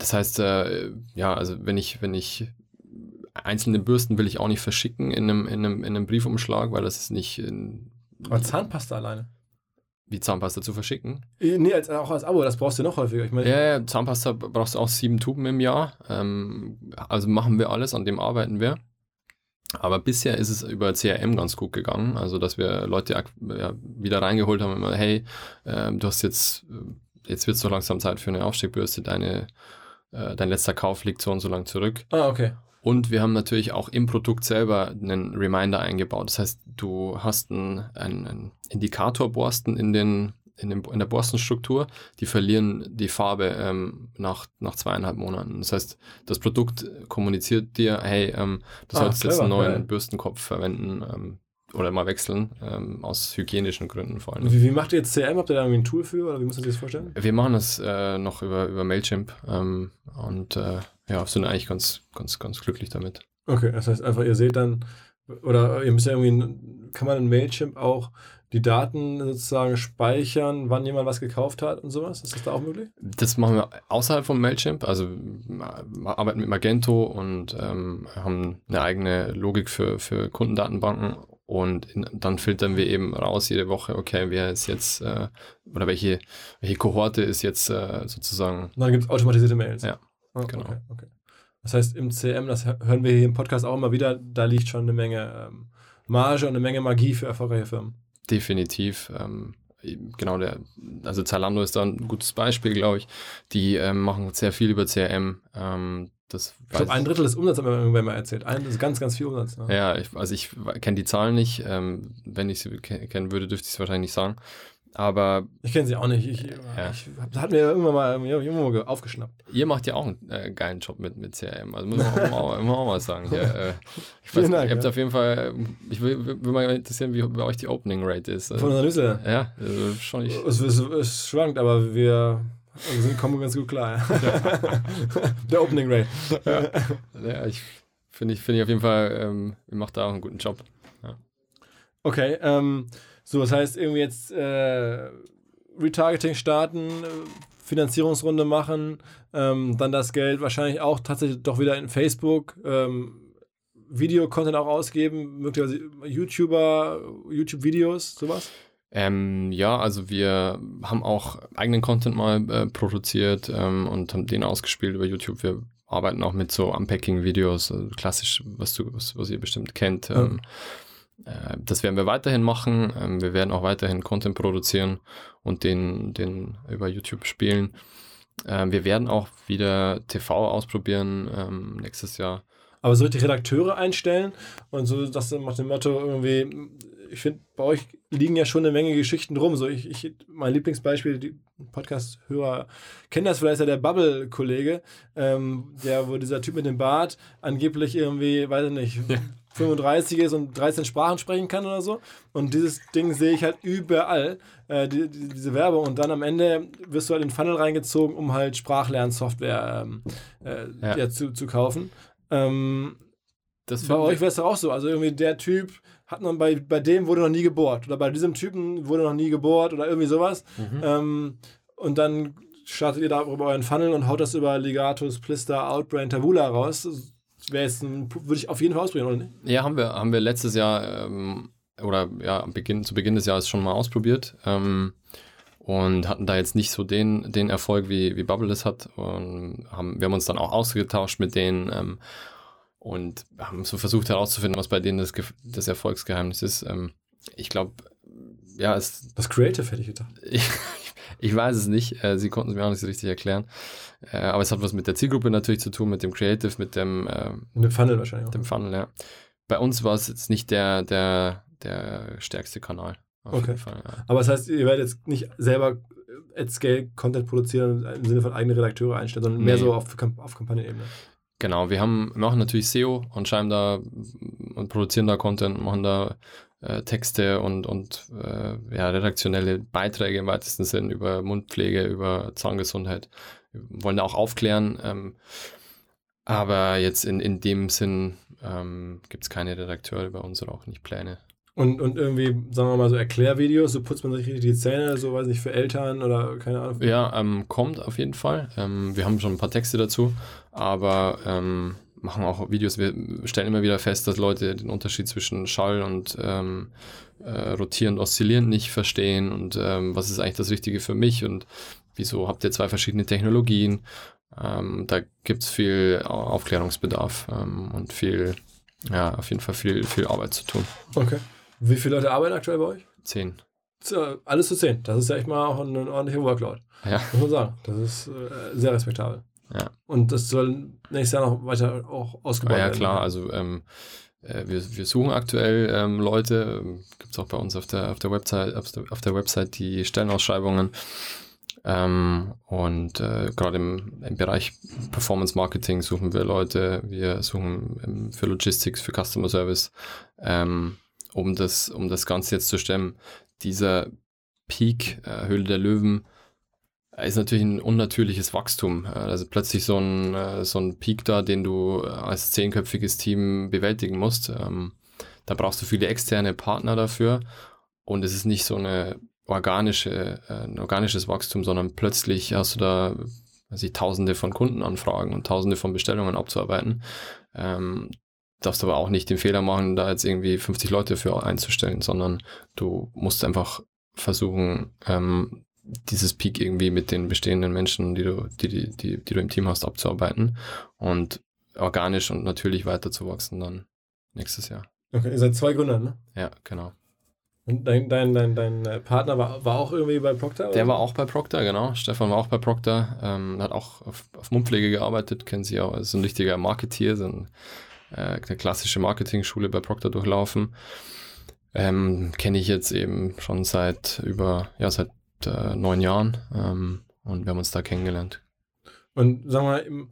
das heißt, äh, ja, also wenn ich, wenn ich einzelne Bürsten will ich auch nicht verschicken in einem, in einem, in einem Briefumschlag, weil das ist nicht. In, Aber Zahnpasta alleine. Wie Zahnpasta zu verschicken? Äh, nee, als, auch als Abo, das brauchst du noch häufiger. Ich mein, ja, ja, Zahnpasta brauchst du auch sieben Tuben im Jahr. Ähm, also machen wir alles, an dem arbeiten wir. Aber bisher ist es über CRM ganz gut gegangen. Also, dass wir Leute wieder reingeholt haben, immer, hey, äh, du hast jetzt, jetzt wird es so langsam Zeit für eine Aufsteckbürste, deine äh, dein letzter Kauf liegt so und so lang zurück. Ah, okay. Und wir haben natürlich auch im Produkt selber einen Reminder eingebaut. Das heißt, du hast einen, einen Indikatorborsten in, den, in, dem, in der Borstenstruktur, die verlieren die Farbe ähm, nach, nach zweieinhalb Monaten. Das heißt, das Produkt kommuniziert dir, hey, ähm, du ah, solltest clever, jetzt einen neuen ja. Bürstenkopf verwenden. Ähm, oder mal wechseln, ähm, aus hygienischen Gründen vor allem. Wie, wie, macht ihr jetzt CRM? Habt ihr da irgendwie ein Tool für oder wie muss man sich das vorstellen? Wir machen das äh, noch über, über Mailchimp ähm, und äh, ja, sind eigentlich ganz, ganz, ganz glücklich damit. Okay, das heißt einfach, ihr seht dann, oder ihr müsst ja irgendwie, kann man in Mailchimp auch die Daten sozusagen speichern, wann jemand was gekauft hat und sowas? Ist das da auch möglich? Das machen wir außerhalb von Mailchimp. Also wir arbeiten mit Magento und ähm, haben eine eigene Logik für, für Kundendatenbanken und dann filtern wir eben raus jede Woche, okay, wer ist jetzt, äh, oder welche, welche Kohorte ist jetzt äh, sozusagen. Und dann gibt es automatisierte Mails. Ja, oh, genau. Okay, okay. Das heißt, im CM, das hören wir hier im Podcast auch immer wieder, da liegt schon eine Menge ähm, Marge und eine Menge Magie für erfolgreiche Firmen. Definitiv. Ähm, genau, der, also Zalando ist da ein gutes Beispiel, glaube ich. Die ähm, machen sehr viel über CRM. Ähm, das ich glaube, ein Drittel des Umsatzes haben wir irgendwann mal erzählt. Ein, das ist ganz, ganz viel Umsatz. Ne? Ja, ich, also ich kenne die Zahlen nicht. Ähm, wenn ich sie kennen würde, dürfte ich es wahrscheinlich nicht sagen. Aber. Ich kenne sie auch nicht. Ich, ja. ich, das hat mir irgendwann mal, irgendwann mal aufgeschnappt. Ihr macht ja auch einen äh, geilen Job mit, mit CRM. Also muss man auch, auch, auch, mal sagen. Ja, äh, ich weiß, Dank, ihr habt ja. auf jeden Fall. Ich will, will mal interessieren, wie bei euch die Opening Rate ist. Von der Nüsse? Ja, also schon nicht. Es, es, es schwankt, aber wir wir sind, kommen ganz gut klar. Ja. Der Opening Rate. Ja, ja ich finde ich, find ich auf jeden Fall, ähm, ihr macht da auch einen guten Job. Ja. Okay, ähm, so, das heißt, irgendwie jetzt äh, Retargeting starten, Finanzierungsrunde machen, ähm, dann das Geld wahrscheinlich auch tatsächlich doch wieder in Facebook, ähm, Video-Content auch ausgeben, möglicherweise YouTuber, YouTube-Videos, sowas? Ähm, ja, also wir haben auch eigenen Content mal äh, produziert ähm, und haben den ausgespielt über YouTube. Wir arbeiten auch mit so Unpacking-Videos, also klassisch, was du, was, was ihr bestimmt kennt. Ähm, äh, das werden wir weiterhin machen. Ähm, wir werden auch weiterhin Content produzieren und den, den über YouTube spielen. Ähm, wir werden auch wieder TV ausprobieren ähm, nächstes Jahr. Aber so die Redakteure einstellen und so, das nach dem Motto irgendwie, ich finde, bei euch liegen ja schon eine Menge Geschichten rum. So ich, ich mein Lieblingsbeispiel, die Podcast-Hörer kennen das vielleicht, ja der Bubble-Kollege, ähm, der, wo dieser Typ mit dem Bart angeblich irgendwie, weiß ich nicht, ja. 35 ist und 13 Sprachen sprechen kann oder so. Und dieses Ding sehe ich halt überall, äh, die, die, diese Werbung. Und dann am Ende wirst du halt in den Funnel reingezogen, um halt Sprachlernsoftware ähm, äh, ja. ja. zu, zu kaufen. Ähm, das bei euch wäre es auch so. Also irgendwie der Typ hat man bei, bei dem wurde noch nie gebohrt. Oder bei diesem Typen wurde noch nie gebohrt oder irgendwie sowas. Mhm. Ähm, und dann startet ihr da über euren Funnel und haut das über Legatus, Plister, Outbrain, Tabula raus. Wäre jetzt ein, würde ich auf jeden Fall ausprobieren, oder nicht? Ja, haben wir, haben wir letztes Jahr ähm, oder ja, Beginn, zu Beginn des Jahres schon mal ausprobiert. Ähm, und hatten da jetzt nicht so den, den Erfolg, wie, wie Bubble das hat. Und haben, wir haben uns dann auch ausgetauscht mit denen ähm, und haben so versucht herauszufinden, was bei denen das, das Erfolgsgeheimnis ist. Ähm, ich glaube, ja, es. Was Creative hätte ich gedacht. ich, ich weiß es nicht. Äh, sie konnten es mir auch nicht so richtig erklären. Äh, aber es hat was mit der Zielgruppe natürlich zu tun, mit dem Creative, mit dem. Äh, mit dem Funnel wahrscheinlich auch. Dem Funnel, ja. Bei uns war es jetzt nicht der, der, der stärkste Kanal. okay. Fall, ja. Aber das heißt, ihr werdet jetzt nicht selber at Scale Content produzieren im Sinne von eigene Redakteure einstellen, sondern nee. mehr so auf, auf Kampagnenebene. Genau, wir haben, machen natürlich SEO und schreiben da und produzieren da Content, machen da äh, Texte und, und äh, ja, redaktionelle Beiträge im weitesten Sinn über Mundpflege, über Zahngesundheit. Wir wollen da auch aufklären. Ähm, aber jetzt in, in dem Sinn ähm, gibt es keine Redakteure bei uns oder auch nicht Pläne. Und, und irgendwie, sagen wir mal so Erklärvideos, so putzt man sich richtig die Zähne, so weiß nicht, für Eltern oder keine Ahnung. Ja, ähm, kommt auf jeden Fall. Ähm, wir haben schon ein paar Texte dazu, aber ähm, machen auch Videos. Wir stellen immer wieder fest, dass Leute den Unterschied zwischen Schall und ähm, äh, rotierend, oszillierend nicht verstehen und ähm, was ist eigentlich das Richtige für mich und wieso habt ihr zwei verschiedene Technologien. Ähm, da gibt es viel Aufklärungsbedarf und viel, ja, auf jeden Fall viel, viel Arbeit zu tun. Okay. Wie viele Leute arbeiten aktuell bei euch? Zehn. Alles zu zehn. Das ist ja echt mal auch ein, ein ordentlicher Workload. Ja. Muss man sagen. Das ist äh, sehr respektabel. Ja. Und das soll nächstes Jahr noch weiter auch ausgebaut werden. Ja, klar. Also ähm, äh, wir, wir suchen aktuell ähm, Leute. Ähm, Gibt es auch bei uns auf der, auf der Website, auf der, auf der Website die Stellenausschreibungen. Ähm, und äh, gerade im, im, Bereich Performance Marketing suchen wir Leute. Wir suchen für Logistics, für Customer Service. Ähm, um das, um das Ganze jetzt zu stemmen. Dieser Peak äh, Höhle der Löwen ist natürlich ein unnatürliches Wachstum. Äh, also plötzlich so ein, äh, so ein Peak da, den du als zehnköpfiges Team bewältigen musst. Ähm, da brauchst du viele externe Partner dafür und es ist nicht so eine organische, ein organisches Wachstum, sondern plötzlich hast du da also tausende von Kundenanfragen und tausende von Bestellungen abzuarbeiten. Ähm, darfst aber auch nicht den Fehler machen, da jetzt irgendwie 50 Leute für einzustellen, sondern du musst einfach versuchen, ähm, dieses Peak irgendwie mit den bestehenden Menschen, die du, die, die, die, die du im Team hast, abzuarbeiten und organisch und natürlich weiterzuwachsen dann nächstes Jahr. Okay, ihr seid zwei Gründer, ne? Ja, genau. Und dein, dein, dein, dein äh, Partner war, war auch irgendwie bei Procter? Oder? Der war auch bei Procter, genau. Stefan war auch bei Procter, ähm, hat auch auf, auf Mundpflege gearbeitet, kennen Sie auch, ist ein richtiger Marketeer, so ein äh, eine klassische Marketing-Schule bei Procter durchlaufen. Ähm, Kenne ich jetzt eben schon seit über, ja, seit äh, neun Jahren ähm, und wir haben uns da kennengelernt. Und sagen wir mal,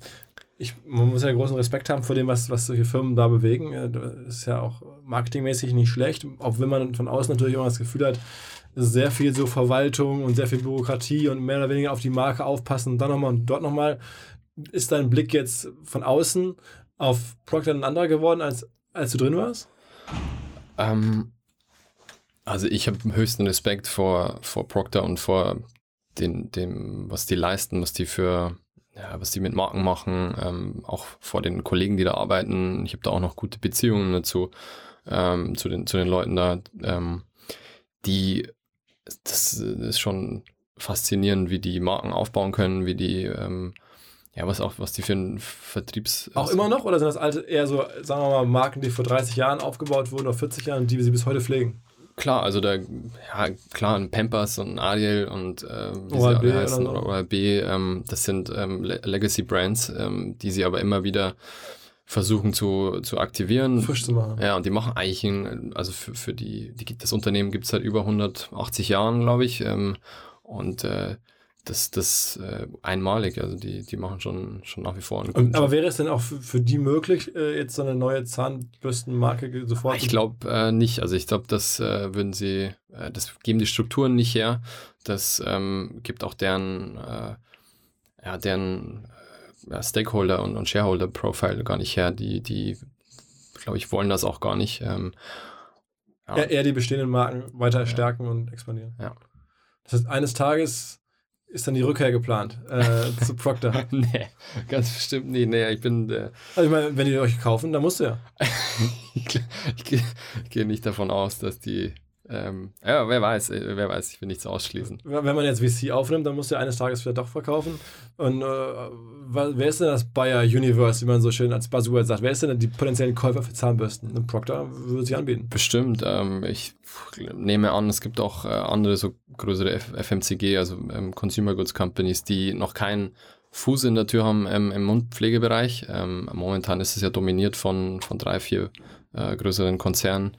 ich, man muss ja großen Respekt haben vor dem, was, was solche Firmen da bewegen. Das ist ja auch marketingmäßig nicht schlecht, auch wenn man von außen natürlich immer das Gefühl hat, sehr viel so Verwaltung und sehr viel Bürokratie und mehr oder weniger auf die Marke aufpassen und dann nochmal und dort nochmal. Ist dein Blick jetzt von außen auf Procter ein anderer geworden, als, als du drin warst? Ähm, also ich habe höchsten Respekt vor, vor Procter und vor den, dem, was die leisten, was die für, ja, was die mit Marken machen, ähm, auch vor den Kollegen, die da arbeiten. Ich habe da auch noch gute Beziehungen dazu, ähm, zu, den, zu den Leuten da, ähm, die das ist schon faszinierend, wie die Marken aufbauen können, wie die, ähm, ja, was auch, was die für einen Vertriebs. Auch immer noch? Oder sind das alte eher so, sagen wir mal, Marken, die vor 30 Jahren aufgebaut wurden oder 40 Jahren, die sie bis heute pflegen? Klar, also da, ja, klar, ein Pampers und ein Ariel und äh, wie ORB sie alle heißen, oder oder. ORB, ähm, das sind ähm, Le Legacy Brands, ähm, die sie aber immer wieder versuchen zu, zu aktivieren. Frisch zu machen. Ja, und die machen eigentlich, ein, also für, für die, die, das Unternehmen gibt es seit über 180 Jahren, glaube ich. Ähm, und äh, das, das äh, einmalig, also die, die machen schon, schon nach wie vor einen guten aber wäre es denn auch für, für die möglich, äh, jetzt so eine neue Zahnbürstenmarke sofort Ich glaube äh, nicht. Also ich glaube, das äh, würden sie, äh, das geben die Strukturen nicht her. Das ähm, gibt auch deren, äh, ja, deren ja, Stakeholder und, und Shareholder-Profile gar nicht her. Die, die, glaube ich, wollen das auch gar nicht. Ähm, ja. eher, die bestehenden Marken weiter stärken und expandieren? Ja. Das heißt, eines Tages ist dann die Rückkehr geplant äh, zu Procter. nee, ganz bestimmt nicht. Nee, ich bin, äh, Also ich meine, wenn die euch kaufen, dann musst du ja. ich, ich, ich gehe nicht davon aus, dass die, ähm, ja, wer weiß, äh, wer weiß, ich will nichts ausschließen. Wenn man jetzt VC aufnimmt, dann musst du ja eines Tages wieder doch verkaufen. Und äh, wer ist denn das Bayer Universe, wie man so schön als Buzzword sagt? Wer ist denn die potenziellen Käufer für Zahnbürsten? Und Procter würde sich anbieten. Bestimmt. Ähm, ich nehme an, es gibt auch äh, andere so größere F FMCG, also ähm, Consumer Goods Companies, die noch keinen Fuß in der Tür haben ähm, im Mundpflegebereich. Ähm, momentan ist es ja dominiert von, von drei, vier äh, größeren Konzernen.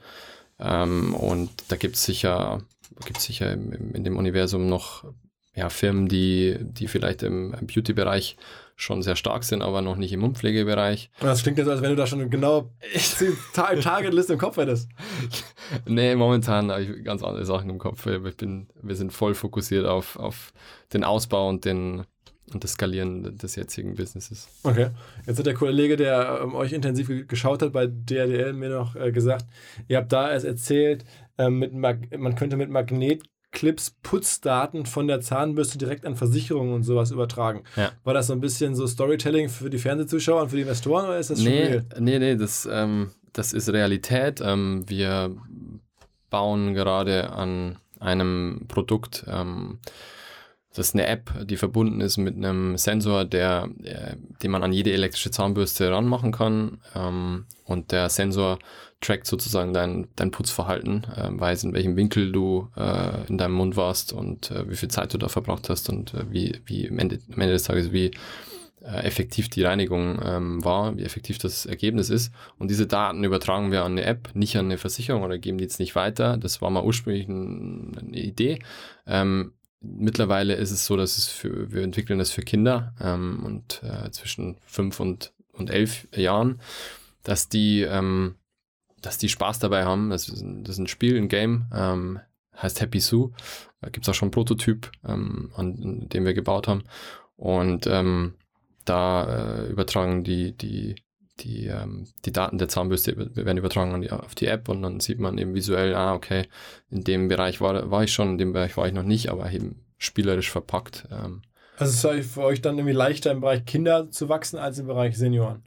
Ähm, und da gibt es sicher, gibt's sicher im, im, in dem Universum noch ja, Firmen, die, die vielleicht im, Beauty-Bereich schon sehr stark sind, aber noch nicht im Mundpflegebereich. Und das klingt jetzt, als wenn du da schon genau die Ta- Target-Liste im Kopf hättest. Nee, momentan habe ich ganz andere Sachen im Kopf. Ich bin, wir sind voll fokussiert auf, auf den Ausbau und, den, und das Skalieren des jetzigen Businesses. Okay. Jetzt hat der Kollege, der ähm, euch intensiv ge- geschaut hat bei DRDL, mir noch äh, gesagt, ihr habt da erst erzählt, ähm, mit Mag man könnte mit Magnetclips Putzdaten von der Zahnbürste direkt an Versicherungen und sowas übertragen. Ja. War das so ein bisschen so Storytelling für die Fernsehzuschauer und für die Investoren oder ist das schon Nee, real? nee, nee, das, ähm, das ist Realität. Ähm, wir bauen gerade an einem Produkt, ähm, das ist eine App, die verbunden ist mit einem Sensor, der, äh, den man an jede elektrische Zahnbürste ranmachen kann. Ähm, und der Sensor trackt sozusagen dein, dein Putzverhalten, äh, weiß, in welchem Winkel du äh, in deinem Mund warst und äh, wie viel Zeit du da verbraucht hast und äh, wie, wie am, Ende, am Ende des Tages, wie äh, effektiv die Reinigung ähm, war, wie effektiv das Ergebnis ist. Und diese Daten übertragen wir an eine App, nicht an eine Versicherung oder geben die jetzt nicht weiter. Das war mal ursprünglich ein, eine Idee. Ähm, mittlerweile ist es so, dass es für, wir entwickeln das für Kinder ähm, und äh, zwischen fünf und, und elf Jahren, dass die, ähm, dass die Spaß dabei haben. Das ist ein, das ist ein Spiel, ein Game, ähm, heißt Happy Sue. Da gibt es auch schon einen Prototyp, ähm, an dem wir gebaut haben. Und ähm, da äh, übertragen die, die, die, ähm, die Daten der Zahnbürste werden übertragen auf die App und dann sieht man eben visuell, ah, okay, in dem Bereich war, war ich schon, in dem Bereich war ich noch nicht, aber eben spielerisch verpackt. Ähm, Also ist es für euch dann irgendwie leichter im Bereich Kinder zu wachsen als im Bereich Senioren?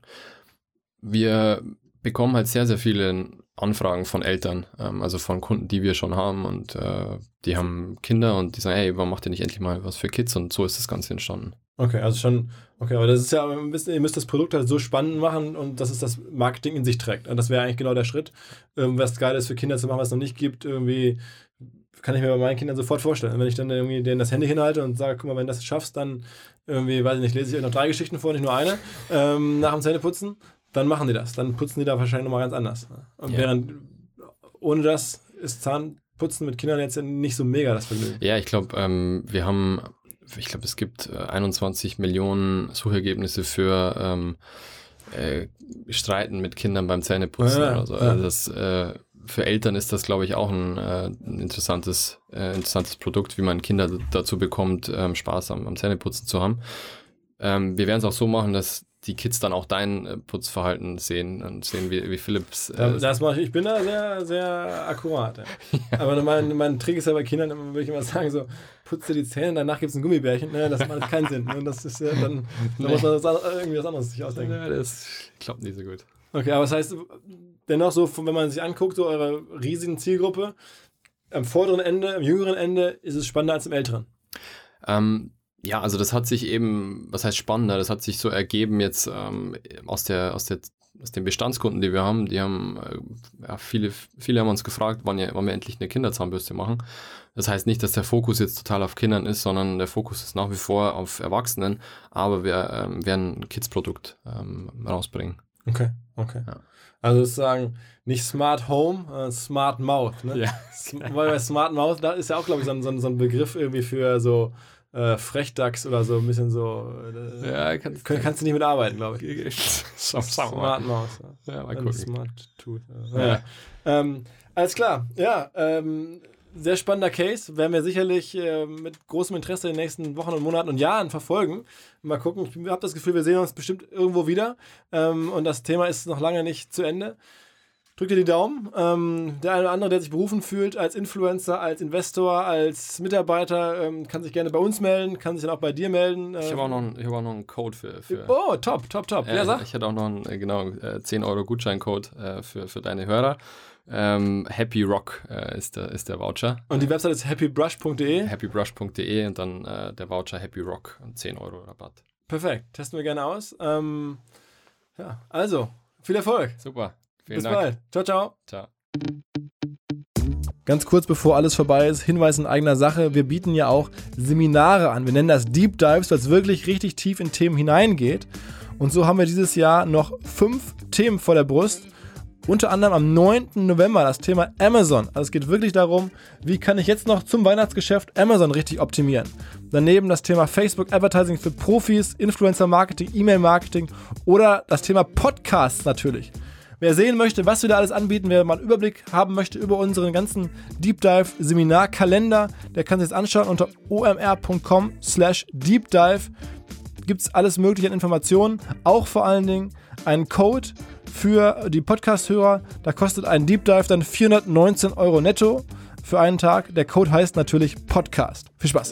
wir bekommen halt sehr, sehr viele Anfragen von Eltern, ähm, also von Kunden, die wir schon haben und äh, die haben Kinder und die sagen, hey, warum macht ihr nicht endlich mal was für Kids? Und so ist das Ganze entstanden. Okay, also schon, okay, aber das ist ja, ein bisschen, ihr müsst das Produkt halt so spannend machen und dass es das Marketing in sich trägt. Und das wäre eigentlich genau der Schritt, ähm, was geil ist für Kinder zu machen, was es noch nicht gibt, irgendwie kann ich mir bei meinen Kindern sofort vorstellen. Wenn ich dann irgendwie denen das Handy hinhalte und sage, guck mal, wenn du das schaffst, dann irgendwie, weiß ich nicht, lese ich euch noch drei Geschichten vor, nicht nur eine, ähm, nach dem Zähneputzen, dann machen die das. Dann putzen die da wahrscheinlich nochmal ganz anders. Und Ja. während ohne das ist Zahnputzen mit Kindern jetzt nicht so mega das Vergnügen. Ja, ich glaube, ähm, wir haben, ich glaube, es gibt äh, 21 Millionen Suchergebnisse für ähm, äh, Streiten mit Kindern beim Zähneputzen Ja, oder so. ja. Also das, äh, für Eltern ist das, glaube ich, auch ein, äh, ein interessantes, äh, interessantes Produkt, wie man Kinder dazu bekommt, ähm, Spaß am, am Zähneputzen zu haben. Ähm, wir werden es auch so machen, dass die Kids dann auch dein äh, Putzverhalten sehen und sehen, wie, wie Philips. Äh, Da, das mache ich, ich bin da sehr, sehr akkurat. Ja. Aber mein, mein Trick ist ja bei Kindern, würde ich immer sagen, so, putze die Zähne, danach gibt es ein Gummibärchen. Ne, das macht keinen Sinn. Ne? Das ist ja dann, da muss man das, irgendwie was anderes sich ausdenken. ja, das klappt nicht so gut. Okay, aber das heißt, dennoch so, wenn man sich anguckt, so eure riesigen Zielgruppe, am vorderen Ende, am jüngeren Ende ist es spannender als am älteren. Ähm, ja, also das hat sich eben, was heißt spannender, das hat sich so ergeben jetzt ähm, aus, der, aus, der, aus den Bestandskunden, die wir haben. Die haben, äh, ja, viele, viele haben uns gefragt, wann, ja, wann wir endlich eine Kinderzahnbürste machen. Das heißt nicht, dass der Fokus jetzt total auf Kindern ist, sondern der Fokus ist nach wie vor auf Erwachsenen, aber wir ähm, werden ein Kids-Produkt ähm, rausbringen. Okay, okay. Ja. Also sozusagen nicht Smart Home, äh, Smart Mouth. Ne? Ja. Weil bei Smart Mouth, da ist ja auch, glaube ich, so ein, so ein Begriff irgendwie für so äh, Frechdachs oder so ein bisschen so. Äh, ja, kannst, kann, kannst du nicht mitarbeiten, glaube ich. Smart Maus. Ja, ja mal gucken. Smart Tooth. Ja. ja. Ähm, alles klar, ja. Ähm, sehr spannender Case. Werden wir sicherlich äh, mit großem Interesse in den nächsten Wochen und Monaten und Jahren verfolgen. Mal gucken. Ich habe das Gefühl, wir sehen uns bestimmt irgendwo wieder. Ähm, und das Thema ist noch lange nicht zu Ende. Drückt dir die Daumen. Ähm, der eine oder andere, der sich berufen fühlt als Influencer, als Investor, als Mitarbeiter, ähm, kann sich gerne bei uns melden, kann sich dann auch bei dir melden. ich habe auch, noch einen, hab auch noch einen Code für. für oh, top, top, top. Äh, ja, sag. Ich hätte auch noch einen, äh, genau, äh, 10 Euro Gutscheincode äh, für, für deine Hörer. Ähm, Happy Rock äh, ist, der, ist der Voucher. Und die Website ist happybrush.de? Happybrush.de und dann äh, der Voucher Happy Rock und 10 Euro Rabatt. Perfekt, testen wir gerne aus. Ähm, ja, also, viel Erfolg. Super. Vielen Bis Dank. bald. Ciao, ciao. Ciao. Ganz kurz bevor alles vorbei ist, Hinweis in eigener Sache. Wir bieten ja auch Seminare an. Wir nennen das Deep Dives, weil es wirklich richtig tief in Themen hineingeht. Und so haben wir dieses Jahr noch fünf Themen vor der Brust. Unter anderem am 9. November das Thema Amazon. Also es geht wirklich darum, wie kann ich jetzt noch zum Weihnachtsgeschäft Amazon richtig optimieren. Daneben das Thema Facebook Advertising für Profis, Influencer Marketing, E-Mail Marketing oder das Thema Podcasts natürlich. Wer sehen möchte, was wir da alles anbieten, wer mal einen Überblick haben möchte über unseren ganzen Deep Dive Seminarkalender, der kann sich das anschauen unter omr.com slash Deep Dive. Gibt es alles mögliche an Informationen, auch vor allen Dingen einen Code für die Podcast-Hörer. Da kostet ein Deep Dive dann 419 Euro netto für einen Tag. Der Code heißt natürlich Podcast. Viel Spaß.